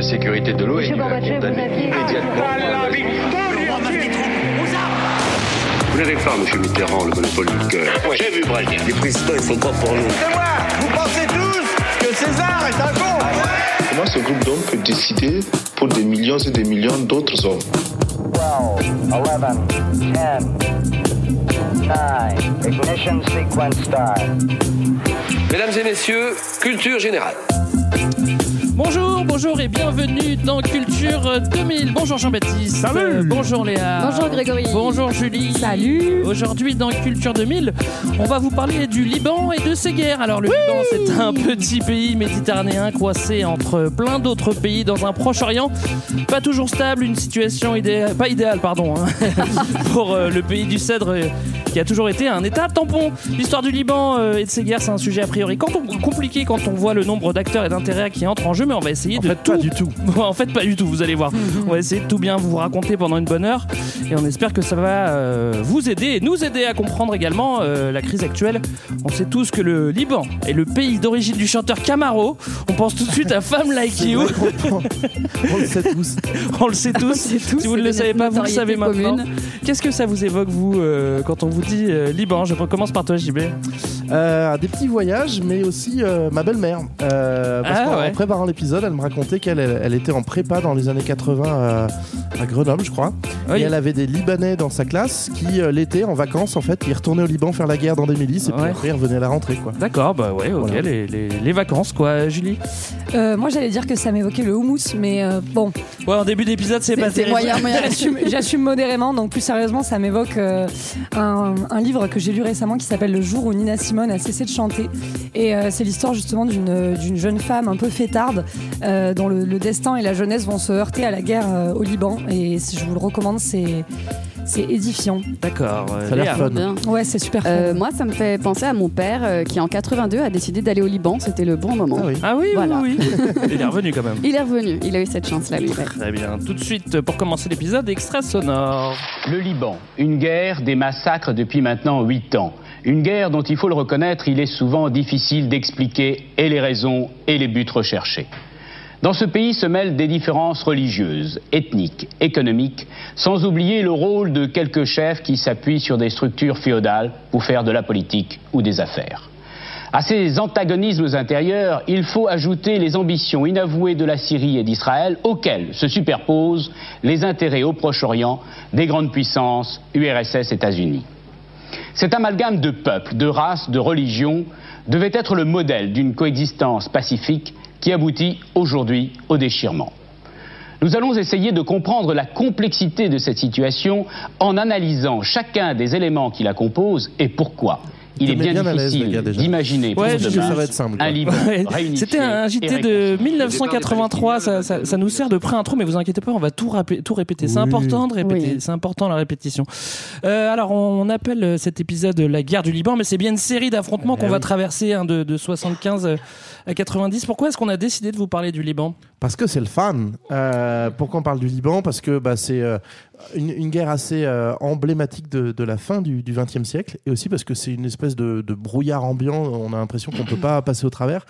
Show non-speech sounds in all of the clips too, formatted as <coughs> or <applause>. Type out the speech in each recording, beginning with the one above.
de sécurité de l'eau et il va condamner immédiatement. Vous n'avez pas, monsieur Mitterrand, le monopole du cœur. J'ai vu Brazil. Les présidents, ils sont pas pour nous? C'est moi Vous pensez tous que César est un con Comment ce groupe d'hommes peut décider pour des millions et des millions d'autres hommes? 12, 11, 10, 9, ignition sequence start. Mesdames et messieurs, culture générale. Bonjour, bonjour et bienvenue dans Culture 2000. Bonjour Jean-Baptiste. Salut. Bonjour Léa. Bonjour Grégory. Bonjour Julie. Salut. Aujourd'hui dans Culture 2000, on va vous parler du Liban et de ses guerres. Alors le Liban, c'est un petit pays méditerranéen coincé entre plein d'autres pays dans un Proche-Orient. Pas toujours stable, une situation idéale, pas idéale, pardon, hein, <laughs> pour euh, le pays du cèdre euh, qui a toujours été un état tampon. L'histoire du Liban euh, et de ses guerres, c'est un sujet a priori quand on- compliqué quand on voit le nombre d'acteurs et d'intérêts qui entrent en jeu, mais on va essayer En de fait, tout pas du tout. <laughs> En fait, pas du tout, vous allez voir. On va essayer de tout bien vous raconter pendant une bonne heure et on espère que ça va vous aider et nous aider à comprendre également la crise actuelle. On sait tous que le Liban est le pays d'origine du chanteur Camaro. On pense tout de suite à Femme Like You. <laughs> On le sait tous. On le sait tous. si vous ne le savez pas, vous le savez maintenant. Qu'est-ce que ça vous évoque, vous, euh, quand on vous dit euh, Liban? Je commence par toi, JB. Euh, des petits voyages, mais aussi euh, ma belle-mère. Euh, parce Ah, qu'en ouais. préparant l'épisode, elle me racontait qu'elle elle, elle était en prépa dans les années 80 à, à Grenoble, je crois. Oui. Et elle avait des Libanais dans sa classe qui, euh, l'été, en vacances, en fait, ils retournaient au Liban faire la guerre dans des milices et puis Ouais. après ils revenaient à la rentrée, quoi. D'accord, bah ouais, ok, Voilà. les, les- les vacances, quoi, Julie. Euh, moi, j'allais dire que ça m'évoquait le houmous, mais euh, bon, Ouais, en début d'épisode, c'est pas c'est terrible. moyen. moyen. <laughs> J'assume- modérément, donc plus sérieusement, ça m'évoque euh, un, un livre que j'ai lu récemment qui s'appelle Le jour où Nina Simone a cessé de chanter. Et euh, c'est l'histoire justement d'une d'une jeune femme un peu fêtarde euh, dont le, le destin et la jeunesse vont se heurter à la guerre euh, au Liban. Et si je vous le recommande, c'est c'est édifiant. D'accord. Ça a l'air fun. Bien. Ouais, c'est super. fun. Euh, moi, ça me fait penser à mon père euh, qui, en 82, a décidé d'aller au Liban. C'était le bon moment. Ah oui. Ah oui, Voilà. oui, oui. <laughs> Il est revenu quand même. Il est revenu. Il a eu cette chance-là, lui. ouais. Très bien. Tout de suite, pour commencer l'épisode, extrait sonore. Le Liban, une guerre, des massacres depuis maintenant huit ans. Une guerre dont il faut le reconnaître, il est souvent difficile d'expliquer et les raisons et les buts recherchés. Dans ce pays se mêlent des différences religieuses, ethniques, économiques, sans oublier le rôle de quelques chefs qui s'appuient sur des structures féodales pour faire de la politique ou des affaires. À ces antagonismes intérieurs, il faut ajouter les ambitions inavouées de la Syrie et d'Israël, auxquelles se superposent les intérêts au Proche-Orient des grandes puissances URSS États-Unis. Cet amalgame de peuples, de races, de religions devait être le modèle d'une coexistence pacifique qui aboutit aujourd'hui au déchirement. Nous allons essayer de comprendre la complexité de cette situation en analysant chacun des éléments qui la composent et pourquoi. Il est bien bien à l'aise, le difficile d'imaginer Ouais, je- demain ça va être simple, quoi. un Liban <laughs> C'était un JT de réconcilié. 1983, ça, ça- ça nous sert de pré-intro, mais vous inquiétez pas, on va tout, répéter. C'est important de répéter, Oui. c'est important la répétition. Euh, alors, on appelle euh, cet épisode la guerre du Liban, mais c'est bien une série d'affrontements Eh qu'on va oui. traverser hein, de, de 75 euh, à 90. Pourquoi est-ce qu'on a décidé de vous parler du Liban? Parce que c'est le fan. Euh, pourquoi on parle du Liban? Parce que bah, c'est euh, une, une guerre assez euh, emblématique de, de la fin du XXe siècle, et aussi parce que c'est une espèce de, de brouillard ambiant. On a l'impression qu'on peut pas <clears throat> passer au travers.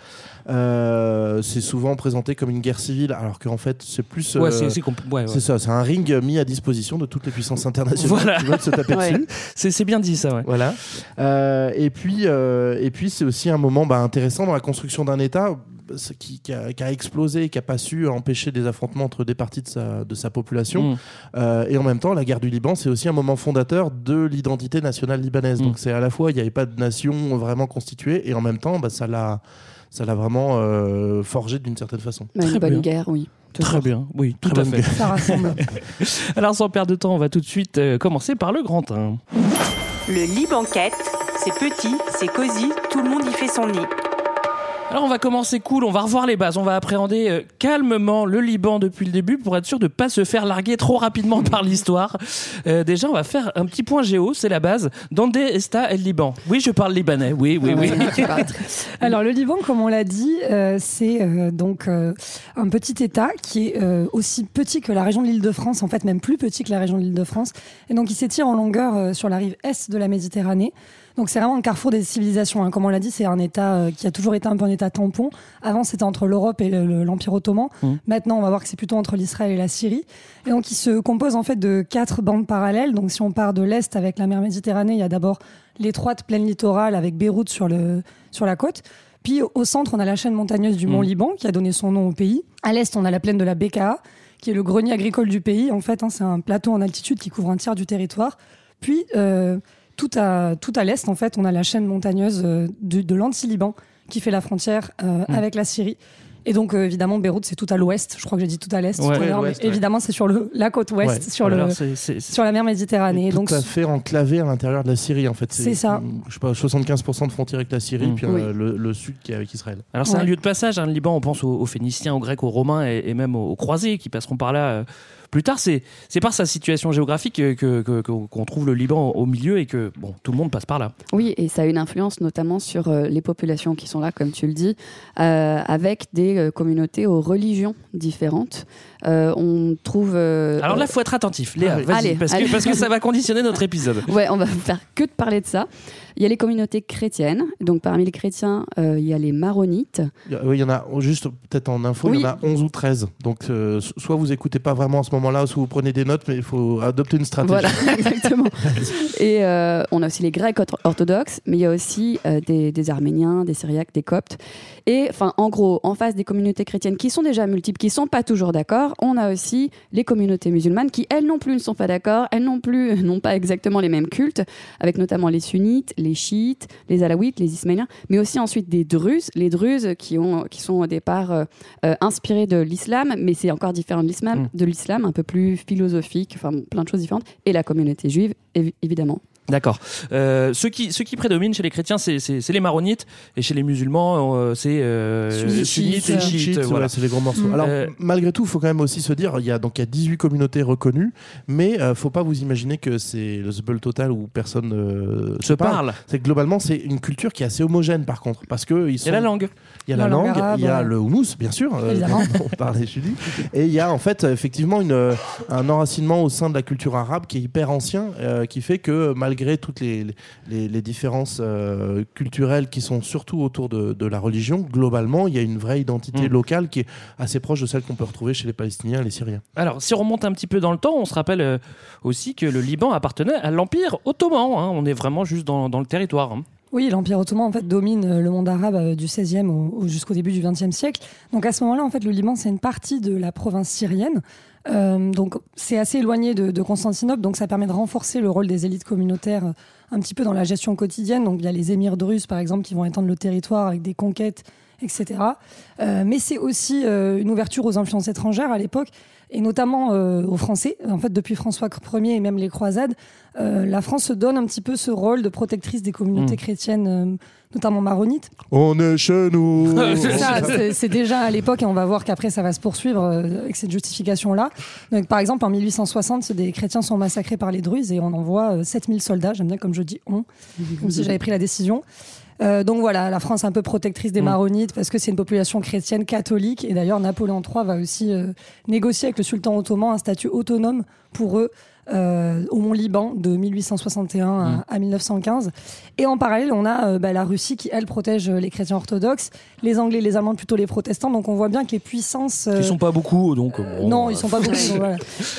Euh, c'est souvent présenté comme une guerre civile, alors qu'en fait c'est plus. euh, Ouais, c'est c'est ouais, ouais. ça, c'est un ring mis à disposition de toutes les puissances internationales Voilà. qui veulent se taper <laughs> dessus. C'est bien dit ça, ouais. Voilà. Euh, et puis, euh, et puis c'est aussi un moment bah, intéressant dans la construction d'un État qui, qui a, qui a explosé et qui n'a pas su empêcher des affrontements entre des parties de sa, de sa population. Mm. Euh, et en même temps, la guerre du Liban, c'est aussi un moment fondateur de l'identité nationale libanaise. Mm. Donc c'est à la fois, il n'y avait pas de nation vraiment constituée, et en même temps, bah, ça l'a ça l'a vraiment euh, forgé d'une certaine façon. Très une bonne bien. guerre, oui. Très bien, oui, tout Très à fait. Ça rassemble. <laughs> Alors, sans perdre de temps, on va tout de suite euh, commencer par le grand 1. Le Liban quête, c'est petit, c'est cosy, tout le monde y fait son nid. Alors on va commencer cool, on va revoir les bases, on va appréhender euh, calmement le Liban depuis le début pour être sûr de pas se faire larguer trop rapidement par l'histoire. Euh, déjà on va faire un petit point géo, c'est la base. Donde está el Liban Oui, je parle libanais. Oui, oui, oui. <laughs> Alors le Liban, comme on l'a dit, euh, c'est euh, donc euh, un petit État qui est euh, aussi petit que la région de l'Île-de-France, en fait même plus petit que la région de l'Île-de-France, et donc il s'étire en longueur euh, sur la rive est de la Méditerranée. Donc c'est vraiment un carrefour des civilisations. hein. Comme on l'a dit, c'est un État euh, qui a toujours été un peu un État tampon. Avant, c'était entre l'Europe et le- le- l'Empire ottoman. Mhm. Maintenant, on va voir que c'est plutôt entre l'Israël et la Syrie. Et donc, il se compose en fait de quatre bandes parallèles. Donc, si on part de l'Est avec la mer Méditerranée, il y a d'abord l'étroite plaine littorale avec Beyrouth sur, le, sur la côte. Puis au centre, on a la chaîne montagneuse du Mont Liban qui a donné son nom au pays. À l'est, on a la plaine de la Bekaa, qui est le grenier agricole du pays. En fait, hein, c'est un plateau en altitude qui couvre un tiers du territoire. Puis euh, tout à, tout à l'est, en fait, on a la chaîne montagneuse euh, de, de l'Anti-Liban qui fait la frontière euh, Mm. avec la Syrie. Et donc, euh, évidemment, Beyrouth, c'est tout à l'ouest. Je crois que j'ai dit tout à l'est. Ouais. tout à l'heure, Ouais, mais l'ouest, ouais. évidemment, c'est sur le, la côte ouest, Ouais. sur, le, la mer Méditerranée. tout donc, à fait enclavé à l'intérieur de la Syrie en fait. C'est ça. Je sais pas, 75% de frontière avec la Syrie, Mm. puis Oui. euh, le, le sud qui est avec Israël. Alors c'est Ouais. un lieu de passage, hein, le Liban, on pense aux, aux Phéniciens, aux Grecs, aux Romains et, et même aux, aux croisés qui passeront par là euh, plus tard. C'est par sa situation géographique que- que- qu'on trouve le Liban au milieu et que bon, tout le monde passe par là. Oui, et ça a une influence notamment sur euh, les populations qui sont là, comme tu le dis, euh, avec des euh, communautés aux religions différentes. Euh, on trouve. euh, Alors là, faut être attentif. Léa, Ah Allez, parce, allez. Que, parce que ça va <laughs> conditionner notre épisode. Ouais, on va faire que de parler de ça. Il y a les communautés chrétiennes. Donc parmi les chrétiens, euh, il y a les maronites. Il y a- Oui, il y en a, juste peut-être en info, il y en a 11 ou 13. Donc, euh, so- soit vous écoutez pas vraiment à ce moment-là, soit vous prenez des notes, mais il faut adopter une stratégie. Voilà, <laughs> exactement. <laughs> Et euh, on a aussi les Grecs ortho- orthodoxes, mais il y a aussi euh, des, des Arméniens, des Syriaques, des Coptes. Et enfin, en gros, en face des communautés chrétiennes qui sont déjà multiples, qui sont pas toujours d'accord, on a aussi les communautés musulmanes qui, elles non plus, ne sont pas d'accord. Elles non plus <laughs> n'ont pas exactement les mêmes cultes, avec notamment les sunnites, les chiites, les alaouites, les ismaéliens, mais aussi ensuite des druzes. Les druzes qui, ont, qui sont au départ euh, euh, inspirés de l'islam, mais c'est encore différent de l'islam, Mm. de l'islam, un peu plus philosophique, enfin plein de choses différentes. Et la communauté juive, évi- évidemment. D'accord. Euh, ceux, qui, ceux qui prédominent chez les chrétiens, c'est c'est- c'est les maronites, et chez les musulmans, euh, c'est euh, Sunnites, et chiites, ouais, voilà. c'est les gros morceaux. Mm. Alors, Euh, malgré tout, il faut quand même aussi se dire, il y a donc il y a 18 communautés reconnues, mais euh, faut pas vous imaginer que c'est le zbeul total où personne euh, Se parle. C'est que globalement, c'est une culture qui est assez homogène par contre, parce que ils Il y a la langue. Il y a la, La langue arabe, il y a ouais. le houmous, bien sûr, euh, on parlait Julie, et il y a en fait effectivement une, euh, un enracinement au sein de la culture arabe qui est hyper ancien, euh, qui fait que malgré toutes les, les, les différences euh, culturelles qui sont surtout autour de, de la religion, globalement, il y a une vraie identité Mm. locale qui est assez proche de celle qu'on peut retrouver chez les Palestiniens et les Syriens. Alors, si on remonte un petit peu dans le temps, on se rappelle euh, aussi que le Liban appartenait à l'Empire ottoman. hein. On est vraiment juste dans, dans le territoire. hein. Oui, l'Empire ottoman en fait domine euh, le monde arabe du 16e au- au- jusqu'au début du 20e siècle. Donc à ce moment-là, en fait, le Liban c'est une partie de la province syrienne. Euh, donc c'est assez éloigné de, de Constantinople, donc ça permet de renforcer le rôle des élites communautaires euh, un petit peu dans la gestion quotidienne. Donc il y a les émirs druzes par exemple qui vont étendre le territoire avec des conquêtes, etc. Euh, mais c'est aussi une ouverture aux influences étrangères à l'époque et notamment euh, aux Français. En fait, depuis François Ier et même les croisades, euh, la France se donne un petit peu ce rôle de protectrice des communautés Mm. chrétiennes, euh, notamment maronites. On est chez nous <laughs> C'est ça, <laughs> c'est- c'est déjà à l'époque et on va voir qu'après ça va se poursuivre euh, avec cette justification-là. Donc, par exemple, en 1860, des chrétiens sont massacrés par les Druzes et on envoie euh, 7000 soldats. J'aime bien comme je dis on, comme si j'avais pris la décision. Euh, donc voilà, la France est un peu protectrice des Mm. maronites parce que c'est une population chrétienne catholique et d'ailleurs Napoléon III va aussi euh, négocier avec le sultan ottoman un statut autonome pour eux euh, au Mont Liban de 1861 à, Mm. à 1915. Et en parallèle, on a euh, bah, la Russie qui, elle, protège euh, les chrétiens orthodoxes, les Anglais, les Allemands plutôt les protestants. Donc on voit bien que les puissances... euh, Ils sont pas beaucoup, donc. euh, bon, non, euh, ils sont pas beaucoup. <laughs> donc voilà.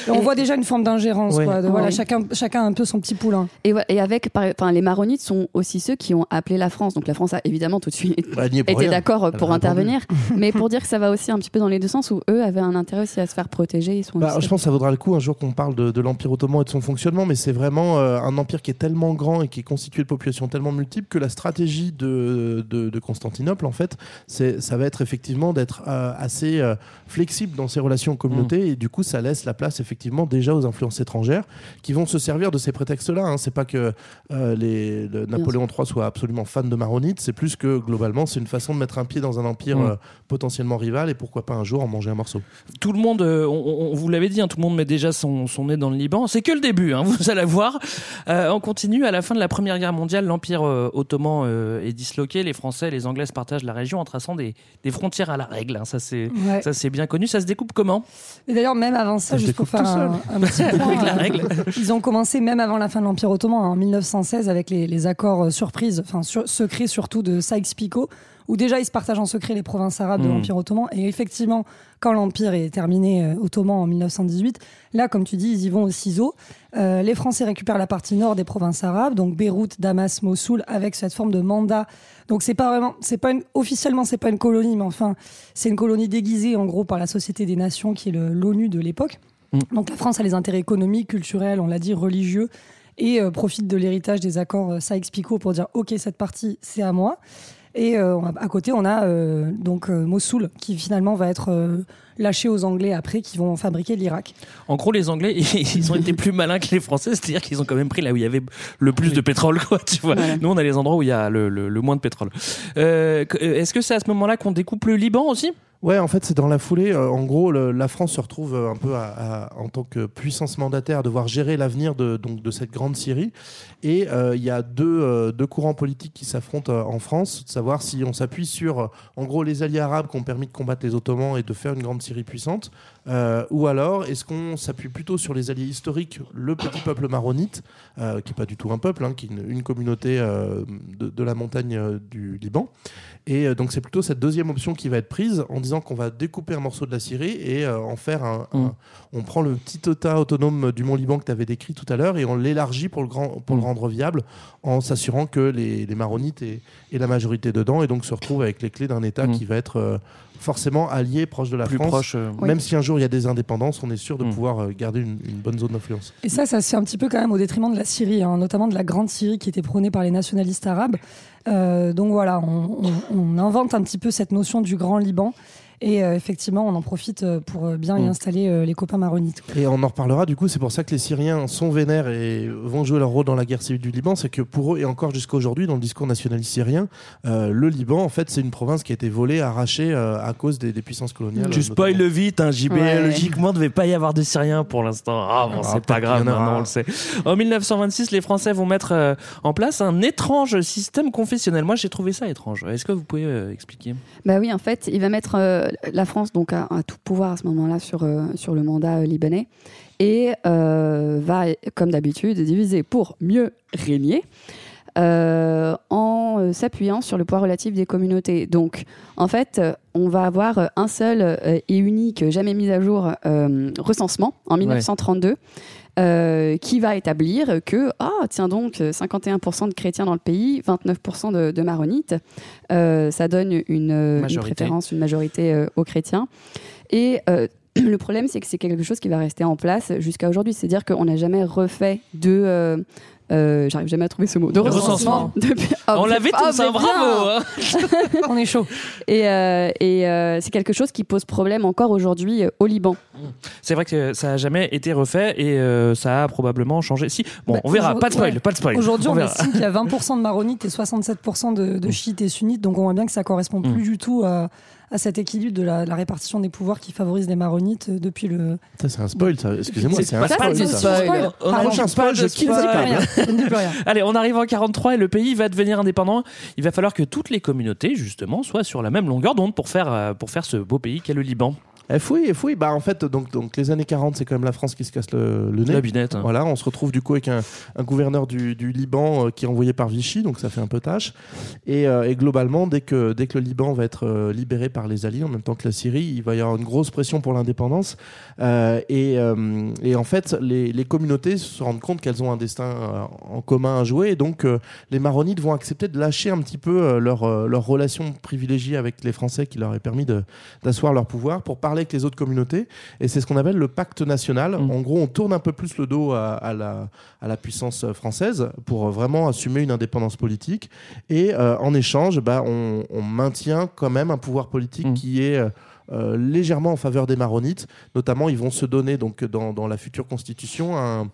Et on voit déjà une forme d'ingérence. Ouais. quoi, de, voilà, chacun, chacun a un peu son petit poulain. Et, et avec, par- enfin, les maronites sont aussi ceux qui ont appelé la France. Donc la France a évidemment tout de suite <laughs> Bah, été d'accord pour intervenir. <laughs> mais pour dire que ça va aussi un petit peu dans les deux sens où eux avaient un intérêt aussi à se faire protéger. Ils sont Bah, je pense que ça vaudra le coup un jour qu'on parle de, de l'Empire et de son fonctionnement, mais c'est vraiment euh, un empire qui est tellement grand et qui est constitué de populations tellement multiples que la stratégie de, de, de Constantinople, en fait, ça va être effectivement d'être euh, assez euh, flexible dans ses relations aux communautés et du coup, ça laisse la place effectivement déjà aux influences étrangères qui vont se servir de ces prétextes-là. Hein. C'est pas que les, le Napoléon III soit absolument fan de maronites, c'est plus que globalement, c'est une façon de mettre un pied dans un empire Mm. potentiellement rival et pourquoi pas un jour en manger un morceau. tout le monde, on, on- vous l'avez dit, hein, tout le monde met déjà son, son nez dans le Liban. C'est que le début, hein, <laughs> vous allez voir. Euh, on continue. À la fin de la Première Guerre mondiale, l'Empire euh, ottoman euh, est disloqué. Les Français et les Anglais se partagent la région en traçant des, des frontières à la règle. hein. Ça, c'est Ouais. bien connu. Ça se découpe comment? Et d'ailleurs, même avant ça, Ça juste pour faire un, seul. un petit point, Avec la euh, règle. ils ont commencé même avant la fin de l'Empire ottoman, hein, en 1916, avec les, les accords euh, surprises, enfin sur- secrets surtout de Sykes-Picot, où déjà ils se partagent en secret les provinces arabes de Mm. l'Empire ottoman. Et effectivement, quand l'Empire est terminé euh, ottoman en 1918, là, comme tu dis, ils y vont au ciseau. Euh, les Français récupèrent la partie nord des provinces arabes, donc Beyrouth, Damas, Mossoul, avec cette forme de mandat. Donc c'est pas vraiment, c'est pas une, officiellement c'est pas une colonie, mais enfin c'est une colonie déguisée en gros par la Société des Nations, qui est l'ONU de l'époque. Donc la France a les intérêts économiques, culturels, on l'a dit, religieux, et euh, profite de l'héritage des accords euh, Sykes-Picot pour dire ok cette partie c'est à moi. Et euh, à côté on a euh, donc euh, Mossoul qui finalement va être euh, lâché aux Anglais après qui vont fabriquer l'Irak. En gros, les Anglais, <laughs> ils ont été plus malins que les Français, c'est-à-dire qu'ils ont quand même pris là où il y avait le plus de pétrole, quoi. Tu vois. Nous, on a les endroits où il y a le, le- le moins de pétrole. Euh, que- Est-ce que c'est à ce moment-là qu'on découpe le Liban aussi? Ouais, en fait, c'est dans la foulée. Euh, en gros, le- la France se retrouve euh, un peu à- à- en tant que puissance mandataire à devoir gérer l'avenir de, donc, de cette grande Syrie. Et euh, il y a deux, euh, deux courants politiques qui s'affrontent euh, en France, de savoir si on s'appuie sur, euh, en gros, les alliés arabes qui ont permis de combattre les Ottomans et de faire une grande Syrie puissante, euh, ou alors est-ce qu'on s'appuie plutôt sur les alliés historiques, le petit peuple maronite, euh, qui n'est pas du tout un peuple, hein, qui est une, une communauté euh, de, de la montagne du Liban. Et donc c'est plutôt cette deuxième option qui va être prise en disant qu'on va découper un morceau de la Syrie et en faire un, un- On prend le petit État autonome du Mont Liban que tu avais décrit tout à l'heure et on l'élargit pour, le, grand, pour le rendre viable en s'assurant que les, les Maronites aient la majorité dedans et donc se retrouvent avec les clés d'un État qui va être forcément allié, proche de la Plus France. proche, euh, Même Oui. si un jour il y a des indépendances, on est sûr de pouvoir euh, garder une, une bonne zone d'influence. Et ça, ça se fait un petit peu quand même au détriment de la Syrie, hein, notamment de la grande Syrie qui était prônée par les nationalistes arabes. Euh, donc voilà, on, on- on invente un petit peu cette notion du grand Liban. Et euh, effectivement, on en profite euh, pour euh, bien y Mm. installer euh, les copains maronites. Et on en reparlera, du coup, c'est pour ça que les Syriens sont vénères et vont jouer leur rôle dans la guerre civile du Liban. C'est que pour eux, et encore jusqu'à aujourd'hui, dans le discours nationaliste syrien, euh, le Liban, en fait, c'est une province qui a été volée, arrachée euh, à cause des, des puissances coloniales. Tu spoil vite, hein, JB. Ouais. Logiquement, il ne devait pas y avoir de Syriens pour l'instant. Ah bon, Ah, c'est pas grave, maintenant on le sait. En 1926, les Français vont mettre euh, en place un étrange système confessionnel. Moi, j'ai trouvé ça étrange. Est-ce que vous pouvez euh, expliquer? Bah oui, en fait, il va mettre euh, la France donc à tout pouvoir à ce moment-là sur, euh, sur le mandat euh, libanais et euh, va, comme d'habitude, diviser pour mieux régner. Euh, en euh, s'appuyant sur le poids relatif des communautés. Donc, en fait, euh, on va avoir un seul et unique, jamais mis à jour, euh, recensement en 1932. euh, qui va établir que, ah, tiens donc, euh, 51% de chrétiens dans le pays, 29% de, de maronites, euh, ça donne une, préférence, une majorité euh, aux chrétiens. Et <clears throat> le problème, c'est que c'est quelque chose qui va rester en place jusqu'à aujourd'hui. C'est-à-dire qu'on n'a jamais refait de. Euh, J'arrive jamais à trouver ce mot. De recensement. <laughs> Ah, On l'avait tous, hein, bravo <laughs> hein. On est chaud. Et, euh, et euh, c'est quelque chose qui pose problème encore aujourd'hui au Liban. C'est vrai que ça a jamais été refait et euh, ça a probablement changé. Si, bon, Bah, on verra. Pas de spoil, ouais. pas de spoil. Aujourd'hui, on, estime qu'il y a <laughs> 20% de maronites et 67% de, de chiites et sunnites. Donc on voit bien que ça correspond Mm. plus du tout à, à cet équilibre de la, la répartition des pouvoirs qui favorise les maronites euh, depuis le. Ça, c'est un spoil, ça. Excusez-moi, C'est un ça, spoil. c'est ça. un spoil. On n'arrive spoil, je spoil. rien. <laughs> Allez, on arrive en 43 et le pays va devenir indépendant. Il va falloir que toutes les communautés, justement, soient sur la même longueur d'onde pour faire, euh, pour faire ce beau pays qu'est le Liban. Eh, fouille, fouille. Bah, en fait, donc, donc, les années 40, c'est quand même la France qui se casse le, le nez. La binette, hein. Voilà, on se retrouve du coup avec un, un gouverneur du, du Liban euh, qui est envoyé par Vichy, donc ça fait un peu tâche. Et, euh, et globalement, dès que, dès que le Liban va être euh, libéré par les Alliés, en même temps que la Syrie, il va y avoir une grosse pression pour l'indépendance. Et, et en fait, les, les communautés se rendent compte qu'elles ont un destin en commun à jouer. Et donc, les Maronites vont accepter de lâcher un petit peu leur, leur relation privilégiée avec les Français qui leur est permis d'asseoir leur pouvoir pour parler avec les autres communautés. Et c'est ce qu'on appelle le pacte national. En gros, on tourne un peu plus le dos à, à la, à la puissance française pour euh, vraiment assumer une indépendance politique. Et euh, en échange, bah, on, on maintient quand même un pouvoir politique qui est... euh, légèrement en faveur des maronites. Notamment, ils vont se donner donc dans, dans la future constitution un,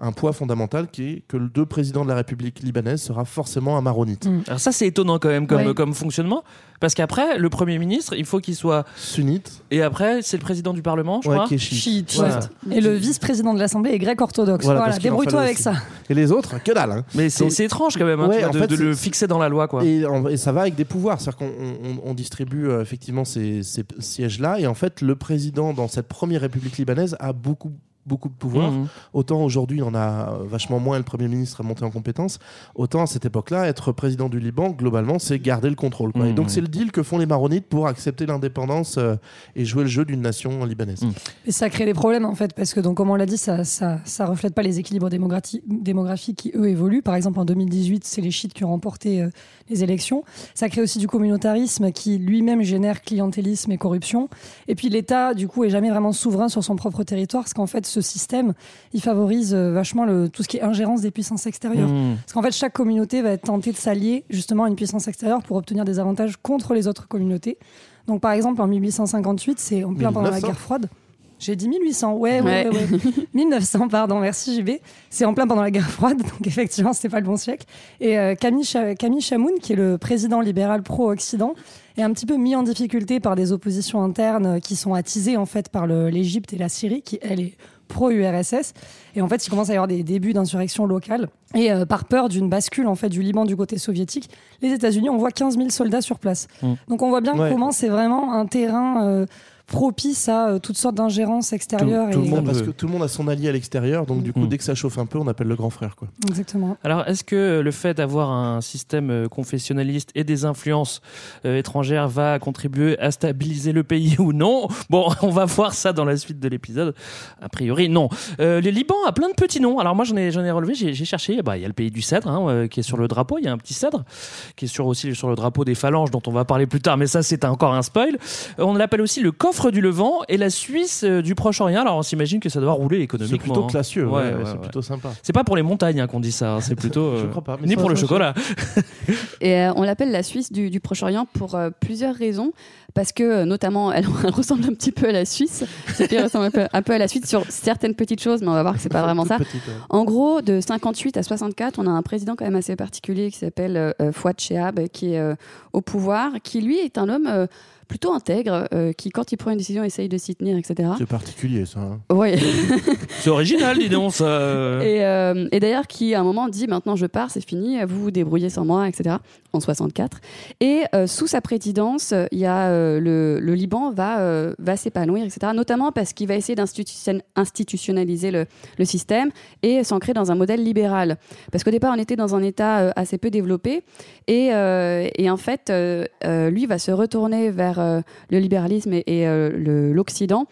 un poids fondamental qui est que le deux président de la République libanaise sera forcément un maronite. Mm. Alors ça, c'est étonnant quand même comme, Ouais. comme fonctionnement, parce qu'après, le Premier ministre, il faut qu'il soit Sunnite. Et après, c'est le président du Parlement, je Ouais, crois. qui est chiite. Chiite, Voilà. ouais. Et le vice-président de l'Assemblée est grec orthodoxe. Voilà, débrouille-toi avec aussi. ça. Et les autres, que dalle. hein. Mais c'est étrange quand même hein, vois, de, fait, de le fixer dans la loi. Quoi. Et, en- et ça va avec des pouvoirs, c'est-à-dire qu'on on- on- on distribue euh, effectivement ces, ces sièges-là, et en fait, le président dans cette première République libanaise a beaucoup beaucoup de pouvoir. Mhm. Autant aujourd'hui, il en a euh, vachement moins, le Premier ministre a monté en compétence. Autant à cette époque-là, être président du Liban, globalement, c'est garder le contrôle. quoi. Et Mhm. donc, c'est le deal que font les Maronites pour accepter l'indépendance euh, et jouer le jeu d'une nation libanaise. Mhm. Et ça crée des problèmes en fait, parce que donc, comme on l'a dit, ça, ça, ça reflète pas les équilibres démographi- démographiques qui eux évoluent. Par exemple, en 2018, c'est les chiites qui ont remporté euh, les élections. Ça crée aussi du communautarisme qui lui-même génère clientélisme et corruption. Et puis l'État, du coup, est jamais vraiment souverain sur son propre territoire, parce qu'en fait, ce système, il favorise euh, vachement le, tout ce qui est ingérence des puissances extérieures. Mhm. Parce qu'en fait, chaque communauté va être tentée de s'allier justement à une puissance extérieure pour obtenir des avantages contre les autres communautés. Donc, par exemple, en 1858, c'est en plein pendant la 1900. guerre froide. J'ai dit 1800, ouais, ouais, Ouais. ouais. ouais. <laughs> 1900, pardon, merci JB. C'est en plein pendant la guerre froide, donc effectivement, c'était pas le bon siècle. Et euh, Camille, Cha- Camille Chamoun, qui est le président libéral pro-Occident, est un petit peu mis en difficulté par des oppositions internes euh, qui sont attisées en fait par l'Égypte et la Syrie, qui elle est pro-URSS. Et en fait, il commence à y avoir des débuts d'insurrection locale. Et euh, par peur d'une bascule en fait du Liban du côté soviétique, les États-Unis envoient 15 000 soldats sur place. Mm. Donc on voit bien Ouais. comment c'est vraiment un terrain euh, propice à euh, toutes sortes d'ingérences extérieures. tout le et- monde Parce que tout le monde a son allié à l'extérieur, donc du coup, Mhm. dès que ça chauffe un peu, on appelle le grand frère. Quoi. Exactement. Alors, est-ce que le fait d'avoir un système euh, confessionnaliste et des influences euh, étrangères va contribuer à stabiliser le pays <laughs> ou non? Bon, <laughs> on va voir ça dans la suite de l'épisode. A priori, non. Euh, le Liban a plein de petits noms. Alors moi, j'en ai, j'en ai relevé, j'ai, j'ai cherché. Bah, Il y a le pays du cèdre hein, qui est sur le drapeau. Il y a un petit cèdre qui est sur aussi sur le drapeau des phalanges dont on va parler plus tard. Mais ça, c'est encore un spoil. On l'appelle aussi le coffre du Levant et la Suisse euh, du Proche-Orient. Alors on s'imagine que ça doit rouler C'est économiquement. plutôt hein. classieux, ouais, Ouais, ouais, ouais, c'est ouais. plutôt sympa. C'est pas pour les montagnes hein, qu'on dit ça, hein, c'est <laughs> plutôt. Je euh, crois pas, mais Ni pour le chocolat. <laughs> Et euh, on l'appelle la Suisse du, du Proche-Orient pour euh, plusieurs raisons. Parce que, notamment, elle, <laughs> elle ressemble un petit peu à la Suisse. Ce pays ressemble un peu, un peu à la Suisse sur certaines petites choses, mais on va voir que c'est pas vraiment ça. Petite. En gros, de 58 à 64, on a un président quand même assez particulier qui s'appelle Fouad Chehab, qui est euh, au pouvoir, qui lui est un homme euh, plutôt intègre, euh, qui quand il prend une décision essaye de s'y tenir, etc. C'est particulier, ça. hein. Ouais. <laughs> C'est original, dis donc ça. euh. Et, euh, et d'ailleurs, qui à un moment dit maintenant je pars, c'est fini, vous vous débrouillez sans moi, etc. En 64. Et euh, sous sa présidence, il y a euh, le, le Liban va euh, va s'épanouir, etc. Notamment parce qu'il va essayer d'institution- institutionnaliser le, le système et s'ancrer dans un modèle libéral. Parce qu'au départ, on était dans un État assez peu développé et, euh, et en fait, lui va se retourner vers euh, le libéralisme et, euh, l'Occident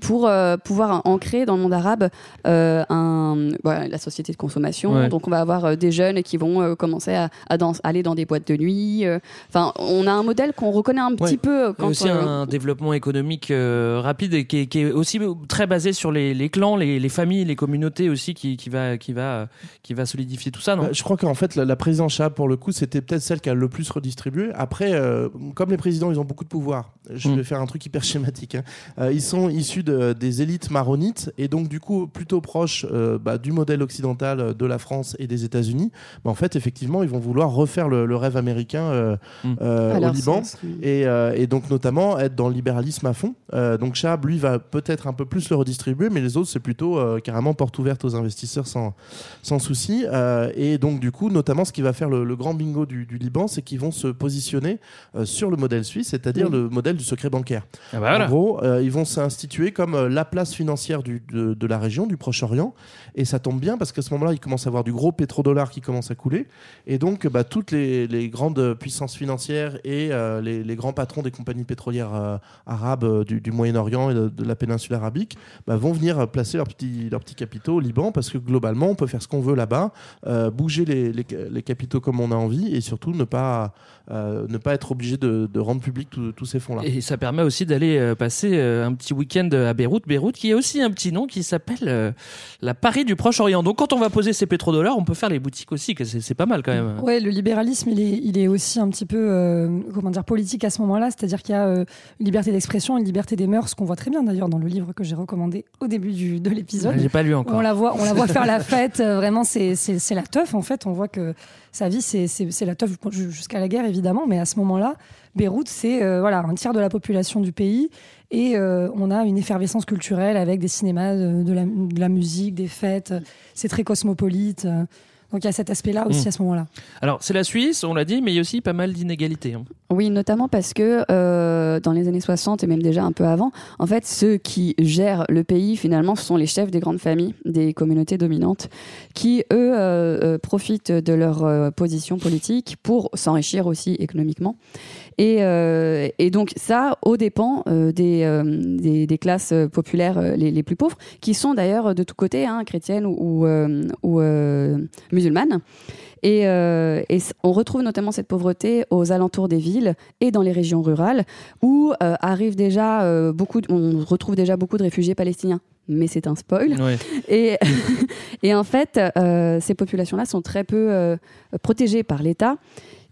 pour euh, pouvoir ancrer dans le monde arabe euh, un, voilà, la société de consommation. Ouais. Donc on va avoir euh, des jeunes qui vont euh, commencer à, à dans- aller dans des boîtes de nuit. euh. Enfin, on a un modèle qu'on reconnaît un petit Ouais. peu Il y a quand aussi un développement économique euh, rapide et qui est, qui est aussi très basé sur les, les clans, les, les familles, les communautés aussi qui, qui va, qui, va, qui va solidifier tout ça, non? Euh, Je crois qu'en fait, la, la présidence Chahab, pour le coup, c'était peut-être celle qui a le plus redistribué. Après, euh, comme les présidents, ils ont beaucoup de pouvoir, je Mm. vais faire un truc hyper schématique. hein. Euh, ils sont issus de- des élites maronites et donc, du coup, plutôt proches euh, bah, du modèle occidental euh, de la France et des États-Unis. Mais en fait, effectivement, ils vont vouloir refaire le, le rêve américain euh, Mm. euh, au Liban. sens, oui. Et, euh, et donc notamment être dans le libéralisme à fond. Euh, donc Chahab, lui, va peut-être un peu plus le redistribuer, mais les autres, c'est plutôt euh, carrément porte ouverte aux investisseurs sans, sans souci. Euh, et donc du coup, notamment, ce qui va faire le, le grand bingo du, du Liban, c'est qu'ils vont se positionner euh, sur le modèle suisse, c'est-à-dire le modèle du secret bancaire. Ah bah voilà. En gros, euh, ils vont s'instituer comme euh, la place financière de, la région, du Proche-Orient. Et ça tombe bien parce qu'à ce moment-là, il commence à avoir du gros pétrodollar qui commence à couler. Et donc, bah, toutes les, grandes puissances financières et euh, les, grands patrons des compagnies pétrolières euh, arabes du, Moyen-Orient et de, la péninsule arabique bah, vont venir placer leurs petits, capitaux au Liban parce que globalement, on peut faire ce qu'on veut là-bas, bouger les capitaux comme on a envie et surtout ne pas, euh, ne pas être obligé de, de rendre public tous ces fonds-là. Et ça permet aussi d'aller euh, passer euh, un petit week-end à Beyrouth. Beyrouth qui a aussi un petit nom qui s'appelle euh, la Paris du Proche-Orient. Donc quand on va poser ses pétrodollars, on peut faire les boutiques aussi, que c'est pas mal quand même. Ouais, le libéralisme, il est, il est aussi un petit peu, euh, comment dire, politique à ce moment-là. C'est-à-dire qu'il y a euh, une liberté d'expression, une liberté des mœurs, ce qu'on voit très bien d'ailleurs dans le livre que j'ai recommandé au début du, de l'épisode. J'ai pas lu encore. On la voit, on la voit faire la fête. vraiment, c'est la teuf en fait. On voit que sa vie, c'est la teuf jusqu'à la guerre évidemment, mais à ce moment-là, Beyrouth, c'est euh, voilà un tiers de la population du pays et euh, on a une effervescence culturelle avec des cinémas, de, la, de la musique, des fêtes. C'est très cosmopolite. Donc il y a cet aspect-là aussi Mm. à ce moment-là. Alors c'est la Suisse, on l'a dit, mais il y a aussi pas mal d'inégalités. hein. Oui, notamment parce que euh, dans les années 60 et même déjà un peu avant, en fait, ceux qui gèrent le pays, finalement, ce sont les chefs des grandes familles, des communautés dominantes, qui, eux, euh, euh, profitent de leur euh, position politique pour s'enrichir aussi économiquement. Et, euh, et donc ça, au dépend euh, des, euh, des, des classes populaires les, les plus pauvres, qui sont d'ailleurs de tous côtés, hein, chrétiennes ou, ou, ou, musulmanes. Et, euh, on retrouve notamment cette pauvreté aux alentours des villes et dans les régions rurales, où euh, arrivent déjà euh, beaucoup, de- on retrouve déjà beaucoup de réfugiés palestiniens. Mais c'est un spoil. Ouais. Et, <laughs> et en fait, ces populations-là sont très peu protégées par l'État.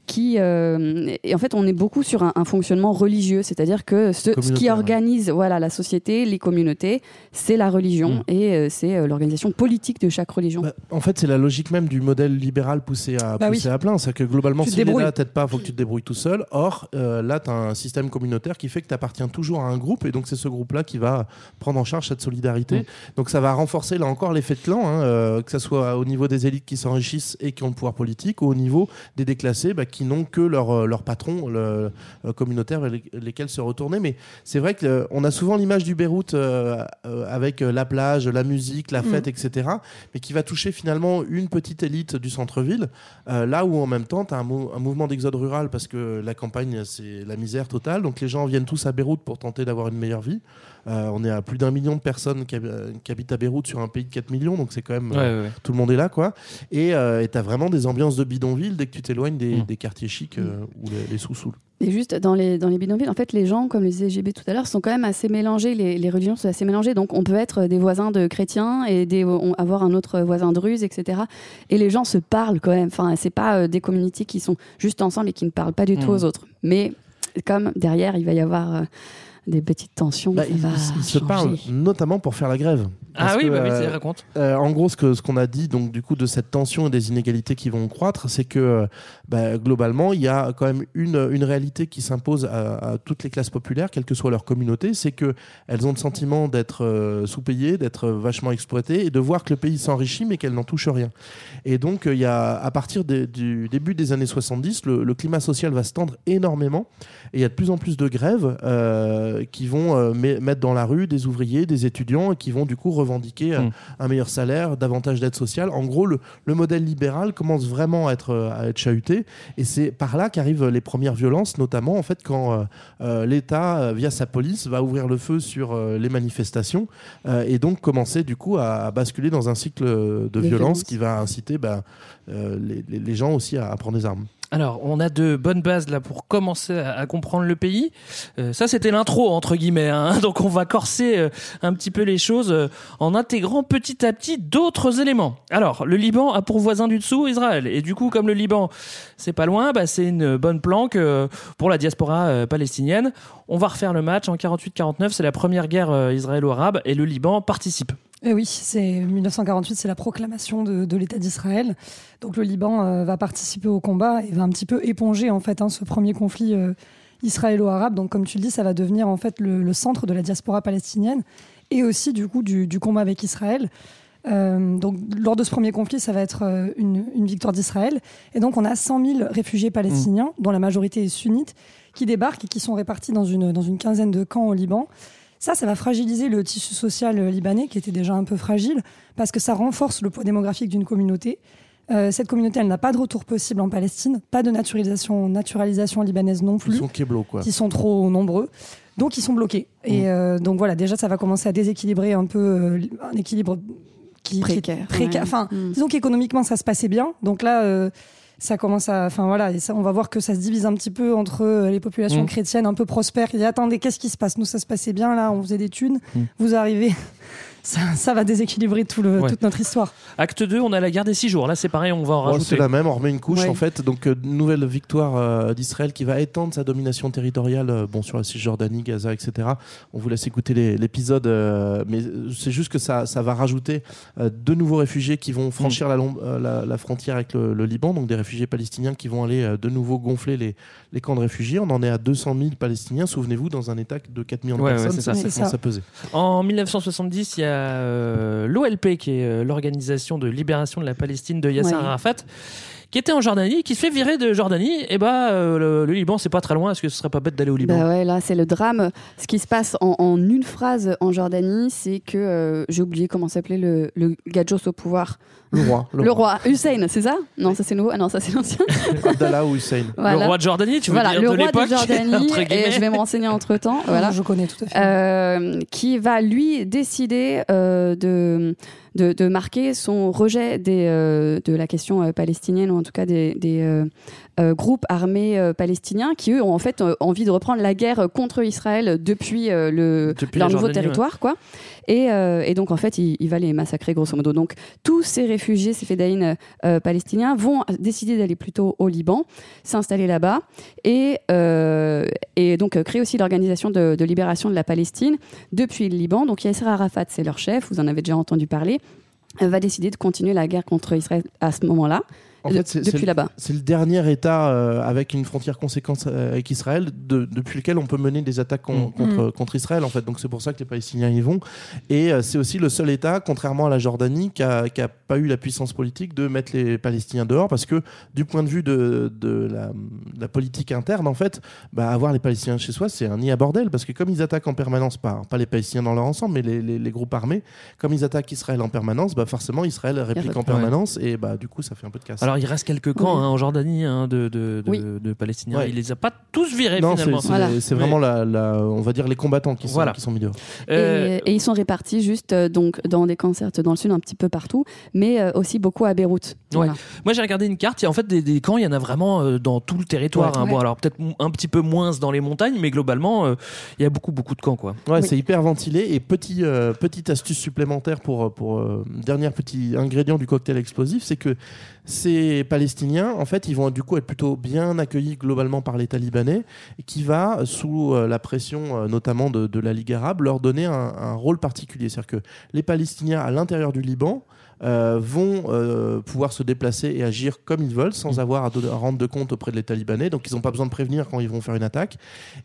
Qui, euh, et en fait, on est beaucoup sur un, un fonctionnement religieux, c'est-à-dire que ce, ce qui ouais. organise voilà, la société, les communautés, c'est la religion Mm. et euh, c'est euh, l'organisation politique de chaque religion. Bah, en fait, c'est la logique même du modèle libéral poussé à, Bah poussé oui. à plein. C'est que globalement, Tu si l'État débrouilles. t'aide pas, faut que tu te débrouilles tout seul. Or, là, tu as un système communautaire qui fait que tu appartiens toujours à un groupe et donc c'est ce groupe-là qui va prendre en charge cette solidarité. Mm. Donc ça va renforcer là encore l'effet de clan, hein, que ce soit au niveau des élites qui s'enrichissent et qui ont le pouvoir politique ou au niveau des déclassés bah, qui n'ont que leur, euh, leur patron le, euh, communautaire vers les- lesquels se retourner. Mais c'est vrai qu'on a souvent l'image du Beyrouth euh, euh, avec euh, la plage, la musique, la fête, etc. Mais qui va toucher finalement une petite élite du centre-ville, euh, là où en même temps, tu as un, mou- un mouvement d'exode rural parce que la campagne, c'est la misère totale. Donc les gens viennent tous à Beyrouth pour tenter d'avoir une meilleure vie. Euh, on est à plus d'un million de personnes qui, qui habitent à Beyrouth sur un pays de 4 millions, donc c'est quand même. Ouais, euh, ouais, ouais. Tout le monde est là, quoi. Et euh, tu as vraiment des ambiances de bidonville dès que tu t'éloignes des, Mm. des quartiers chics euh, ou les, les sous-sous. Et juste dans les, dans les bidonvilles, en fait, les gens, comme les CGB tout à l'heure, sont quand même assez mélangés. Les, les religions sont assez mélangées. Donc, on peut être des voisins de chrétiens et des, on- avoir un autre voisin de russe, etc. Et les gens se parlent quand même. Enfin, c'est pas euh, des communautés qui sont juste ensemble et qui ne parlent pas du tout Mhm. aux autres. Mais comme derrière, il va y avoir euh, des petites tensions, Bah, ils, ils se changer. parlent notamment pour faire la grève. Ah oui, que, bah oui, euh, raconte. Euh, en gros, ce que ce qu'on a dit donc du coup de cette tension et des inégalités qui vont croître, c'est que euh, bah, globalement, il y a quand même une, une réalité qui s'impose à, à toutes les classes populaires, quelle que soit leur communauté, c'est que elles ont le sentiment d'être euh, sous-payées, d'être vachement exploitées et de voir que le pays s'enrichit mais qu'elles n'en touchent rien. Et donc, euh, il y a à partir des- du début des années 70, le, le climat social va se tendre énormément et il y a de plus en plus de grèves euh, qui vont euh, met- mettre dans la rue des ouvriers, des étudiants et qui vont du coup revendiquer euh, Mm. un meilleur salaire, davantage d'aide sociale. En gros, le, le modèle libéral commence vraiment à être, à être chahuté et c'est par là qu'arrivent les premières violences, notamment en fait quand euh, euh, l'État, euh, via sa police, va ouvrir le feu sur euh, les manifestations et donc commencer du coup à, à basculer dans un cycle de violence violence. qui va inciter bah, les, les- les gens aussi à, à prendre des armes. Alors, on a de bonnes bases là pour commencer à, comprendre le pays. Euh, ça, c'était l'intro entre guillemets. hein. <laughs> Donc, on va corser euh, un petit peu les choses euh, en intégrant petit à petit d'autres éléments. Alors, le Liban a pour voisin du dessous Israël, et du coup, comme le Liban, c'est pas loin, bah, c'est une bonne planque pour la diaspora palestinienne. On va refaire le match en 48-49. C'est la première guerre israélo-arabe, et le Liban participe. Et oui, c'est 1948, c'est la proclamation de, de l'État d'Israël. Donc le Liban euh, va participer au combat et va un petit peu éponger en fait hein, ce premier conflit euh, israélo-arabe. Donc comme tu le dis, ça va devenir en fait le, le centre de la diaspora palestinienne et aussi du coup du, du combat avec Israël. Euh, donc lors de ce premier conflit, ça va être euh, une, une victoire d'Israël. Et donc on a 100 000 réfugiés palestiniens, dont la majorité est sunnite, qui débarquent et qui sont répartis dans une, dans une quinzaine de camps au Liban. Ça, ça va fragiliser le tissu social euh, libanais qui était déjà un peu fragile parce que ça renforce le poids démographique d'une communauté. Euh, cette communauté, elle n'a pas de retour possible en Palestine, pas de naturalisation, naturalisation libanaise non Ils plus, sont kéblos, quoi. qui sont trop nombreux. Donc ils sont bloqués. Et euh, donc voilà, déjà ça va commencer à déséquilibrer un peu euh, un équilibre qui qui est Précaire, précaire. ouais. Enfin, Mm. disons qu'économiquement ça se passait bien. Donc là, euh, ça commence à, enfin voilà, et ça, on va voir que ça se divise un petit peu entre euh, les populations Mm. chrétiennes un peu prospères. Et attendez, qu'est-ce qui se passe? Nous, ça se passait bien là, on faisait des thunes. Mm. Vous arrivez, ça, ça va déséquilibrer tout le, Ouais. toute notre histoire. Acte 2, on a la guerre des six jours. Là, c'est pareil, on va en Oh, rajouter. c'est la même, on remet une couche Ouais. en fait. Donc, euh, nouvelle victoire euh, d'Israël qui va étendre sa domination territoriale euh, bon, sur la Cisjordanie, Gaza, etc. On vous laisse écouter l'épisode, euh, mais c'est juste que ça, ça va rajouter euh, de nouveaux réfugiés qui vont franchir la, euh, la, la frontière avec le, le Liban, donc des réfugiés palestiniens qui vont aller euh, de nouveau gonfler les, les camps de réfugiés. On en est à 200 000 Palestiniens, souvenez-vous, dans un État de 4 millions de Ouais, personnes, c'est ça. ça, ça. à peser. En 1970, il y a euh, l'OLP, qui est euh, l'organisation de libération de la Palestine de Yasser Ouais. Arafat, qui était en Jordanie, qui se fait virer de Jordanie. Et bah, euh, le, le Liban, c'est pas très loin. Est-ce que ce serait pas bête d'aller au Liban? Bah ouais, là, c'est le drame. Ce qui se passe en, en une phrase en Jordanie, c'est que euh, j'ai oublié comment s'appelait le, le gadjos au pouvoir. Le roi. Le, roi Hussein, c'est ça? Non, ça c'est nouveau. Ah non, ça c'est l'ancien. <laughs> Abdallah ou Hussein. Voilà. Le roi de Jordanie, tu veux voilà, dire le de roi de Jordanie. <laughs> et je vais me renseigner entre temps. Voilà. <laughs> Je connais tout à fait. Euh, qui va lui décider euh, de, de, de marquer son rejet des, euh, de la question euh, palestinienne, ou en tout cas des, des euh, euh, groupes armés euh, palestiniens qui, eux, ont en fait euh, envie de reprendre la guerre contre Israël depuis, euh, le, Depuis leur nouveau Jordanie, territoire. Quoi. Et, euh, et donc, en fait, il, il va les massacrer, grosso modo. Donc, tous ces réfugiés, ces fédéines euh, palestiniens, vont décider d'aller plutôt au Liban, s'installer là-bas, et, euh, et donc euh, créer aussi l'organisation de, de libération de la Palestine depuis le Liban. Donc, Yasser Arafat, c'est leur chef, vous en avez déjà entendu parler, euh, va décider de continuer la guerre contre Israël à ce moment-là. En fait, c'est- depuis le- là-bas. C'est le dernier État euh, avec une frontière conséquente euh, avec Israël, de- depuis lequel on peut mener des attaques con- Mm. contre, contre Israël. En fait, donc c'est pour ça que les Palestiniens y vont. Et euh, c'est aussi le seul État, contrairement à la Jordanie, qui a, qui a pas eu la puissance politique de mettre les Palestiniens dehors, parce que du point de vue de, de la, politique interne, en fait, bah, avoir les Palestiniens chez soi, c'est un nid à bordel, parce que comme ils attaquent en permanence, pas, pas les Palestiniens dans leur ensemble, mais les, les- les groupes armés, comme ils attaquent Israël en permanence, bah, forcément Israël réplique en Ouais. permanence, et bah, du coup ça fait un peu de casse. Alors, il reste quelques camps hein, en Jordanie hein, de, de, de, Oui. de Palestiniens. Ouais. Il les a pas tous virés Non, c'est finalement. c'est- Voilà. c'est Mais- vraiment la, la- on va dire les combattants qui sont, Voilà. qui sont mis dehors. Euh, Et, et ils sont répartis juste euh, donc dans des concerts dans le sud, un petit peu partout, mais euh, aussi beaucoup à Beyrouth. Voilà. Moi, j'ai regardé une carte. Il y a en fait des, des camps. Il y en a vraiment euh, dans tout le territoire. Ouais. hein. Bon, alors peut-être un petit peu moins dans les montagnes, mais globalement, euh, il y a beaucoup, beaucoup de camps, quoi. Ouais, Oui. c'est hyper ventilé. Et petit, euh, petite astuce supplémentaire pour, pour euh, dernier petit ingrédient du cocktail explosif, c'est que ces Palestiniens, en fait, ils vont du coup être plutôt bien accueillis globalement par l'État libanais, qui va, sous euh, la pression euh, notamment de, la Ligue arabe, leur donner un, un rôle particulier. C'est-à-dire que les Palestiniens à l'intérieur du Liban euh, vont euh, pouvoir se déplacer et agir comme ils veulent, sans avoir à, rendre de compte auprès de l'État libanais. Donc, ils n'ont pas besoin de prévenir quand ils vont faire une attaque.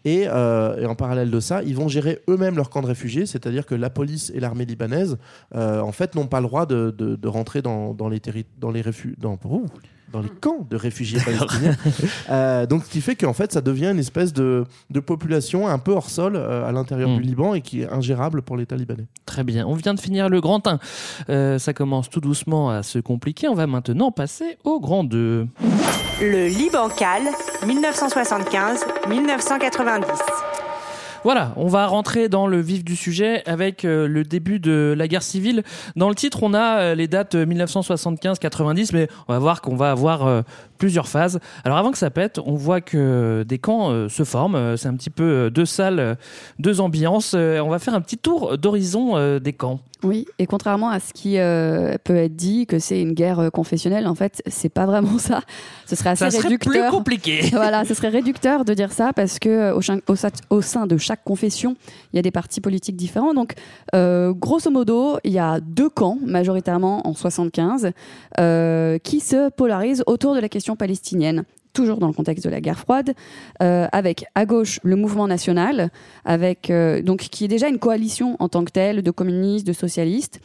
Et, euh, et en parallèle de ça, ils vont gérer eux-mêmes leur camp de réfugiés, c'est-à-dire que la police et l'armée libanaise, euh, en fait, n'ont pas le droit de, de- de rentrer dans, dans les dans les réfugiés, dans, dans les camps de réfugiés palestiniens. <laughs> Euh, donc, ce qui fait qu'en fait, ça devient une espèce de, de population un peu hors sol euh, à l'intérieur Mm. du Liban et qui est ingérable pour l'État libanais. Très bien. On vient de finir le grand 1. Euh, ça commence tout doucement à se compliquer. On va maintenant passer au grand 2. Le Liban Cal, 1975-1990. Voilà, on va rentrer dans le vif du sujet avec euh, le début de la guerre civile. Dans le titre, on a euh, les dates 1975-90, mais on va voir qu'on va avoir euh, plusieurs phases. Alors avant que ça pète, on voit que des camps euh, se forment. Euh, C'est un petit peu euh, deux salles, deux ambiances. On va faire un petit tour d'horizon euh, des camps. Oui, et contrairement à ce qui euh, peut être dit que c'est une guerre confessionnelle, en fait, c'est pas vraiment ça. Ce serait assez Ça serait plus réducteur. compliqué. <laughs> voilà, ce serait réducteur de dire ça parce que au, sein- au sa- au sein de chaque confession, il y a des partis politiques différents. Donc, euh, grosso modo, il y a deux camps, majoritairement en 75, euh, qui se polarisent autour de la question palestinienne toujours dans le contexte de la guerre froide, euh, avec à gauche le mouvement national, avec euh, donc qui est déjà une coalition en tant que telle de communistes, de socialistes.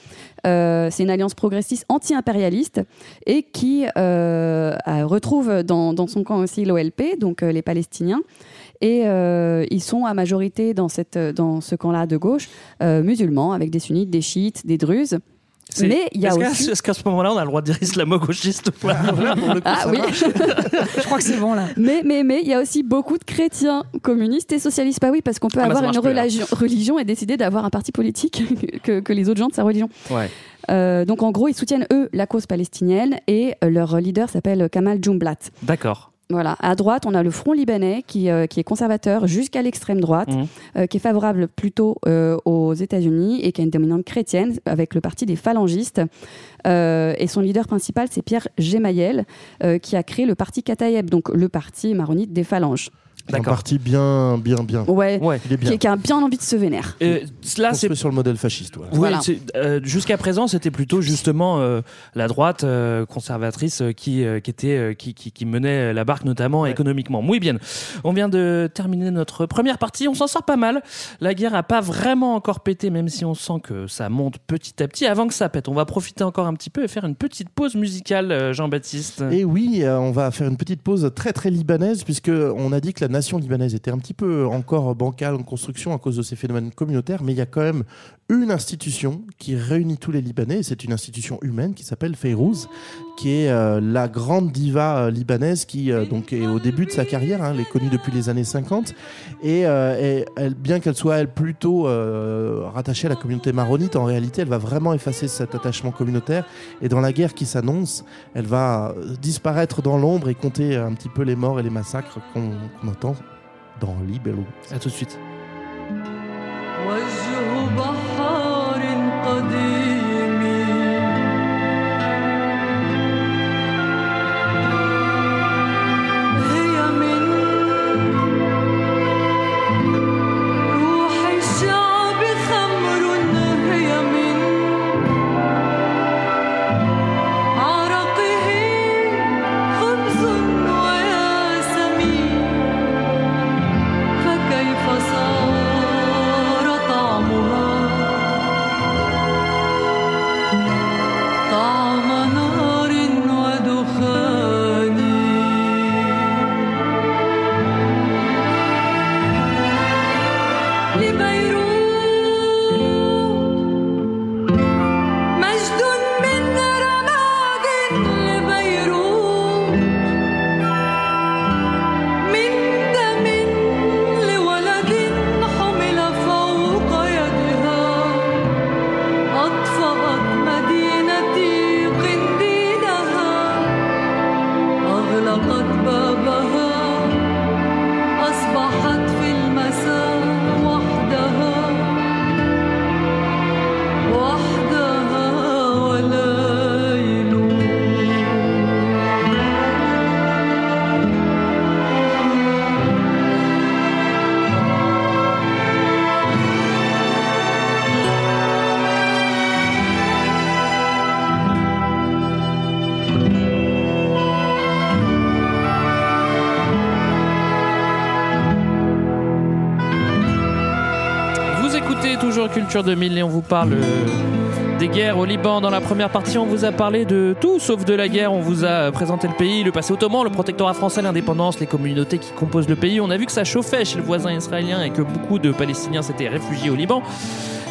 Euh, c'est une alliance progressiste anti-impérialiste et qui retrouve dans, son camp aussi l'OLP, donc les Palestiniens. Et ils sont à majorité dans, dans ce camp-là de gauche, musulmans, avec des sunnites, des chiites, des druzes. Mais il y a est-ce qu'à- aussi. <laughs> Est-ce qu'à ce moment-là, on a le droit de dire islamo-gauchiste pas Ah oui. Je crois que c'est bon là. Mais mais mais il y a aussi beaucoup de chrétiens communistes et socialistes. Pas oui, parce qu'on peut Ah bah, avoir une religion, religion et décider d'avoir un parti politique <laughs> que, que les autres gens de sa religion. Ouais. Euh, donc en gros, ils soutiennent eux la cause palestinienne et euh, leur leader s'appelle Kamal Jumblat. D'accord. Voilà. À droite, on a le Front libanais qui, euh, qui est conservateur jusqu'à l'extrême droite, Mhm. euh, qui est favorable plutôt euh, aux États-Unis et qui a une dominante chrétienne avec le parti des phalangistes. Euh, et son leader principal, c'est Pierre Gemayel, euh, qui a créé le parti Katayeb, donc le parti maronite des phalanges. C'est un parti bien, bien, bien. Ouais, Ouais. Il est bien. qui, qui a bien envie de se vénère. Euh, là, c'est sur le modèle fasciste. voilà. Oui, Voilà. euh, jusqu'à présent, c'était plutôt justement euh, la droite euh, conservatrice euh, qui, euh, qui, était, euh, qui, qui, qui menait la barque, notamment économiquement. Muy bien. On vient de terminer notre première partie. On s'en sort pas mal. La guerre a pas vraiment encore pété, même si on sent que ça monte petit à petit. Avant que ça pète, on va profiter encore un petit peu et faire une petite pause musicale, euh, Jean-Baptiste. Et oui, euh, on va faire une petite pause très très libanaise puisque on a dit que la nation libanaise était un petit peu encore bancale en construction à cause de ces phénomènes communautaires, mais il y a quand même une institution qui réunit tous les Libanais. C'est une institution humaine qui s'appelle Feyrouz, qui est euh, la grande diva euh, libanaise qui euh, donc est au début de sa carrière, hein, elle est connue depuis les années 50, et, bien qu'elle soit elle plutôt rattachée à la communauté maronite, en réalité elle va vraiment effacer cet attachement communautaire, et dans la guerre qui s'annonce, elle va disparaître dans l'ombre et compter un petit peu les morts et les massacres qu'on entend dans Libello. À tout de suite. Culture 2000 et on vous parle euh, des guerres au Liban. Dans la première partie, on vous a parlé de tout sauf de la guerre. On vous a présenté le pays, le passé ottoman, le protectorat français, l'indépendance, les communautés qui composent le pays. On a vu que ça chauffait chez le voisin israélien et que beaucoup de Palestiniens s'étaient réfugiés au Liban.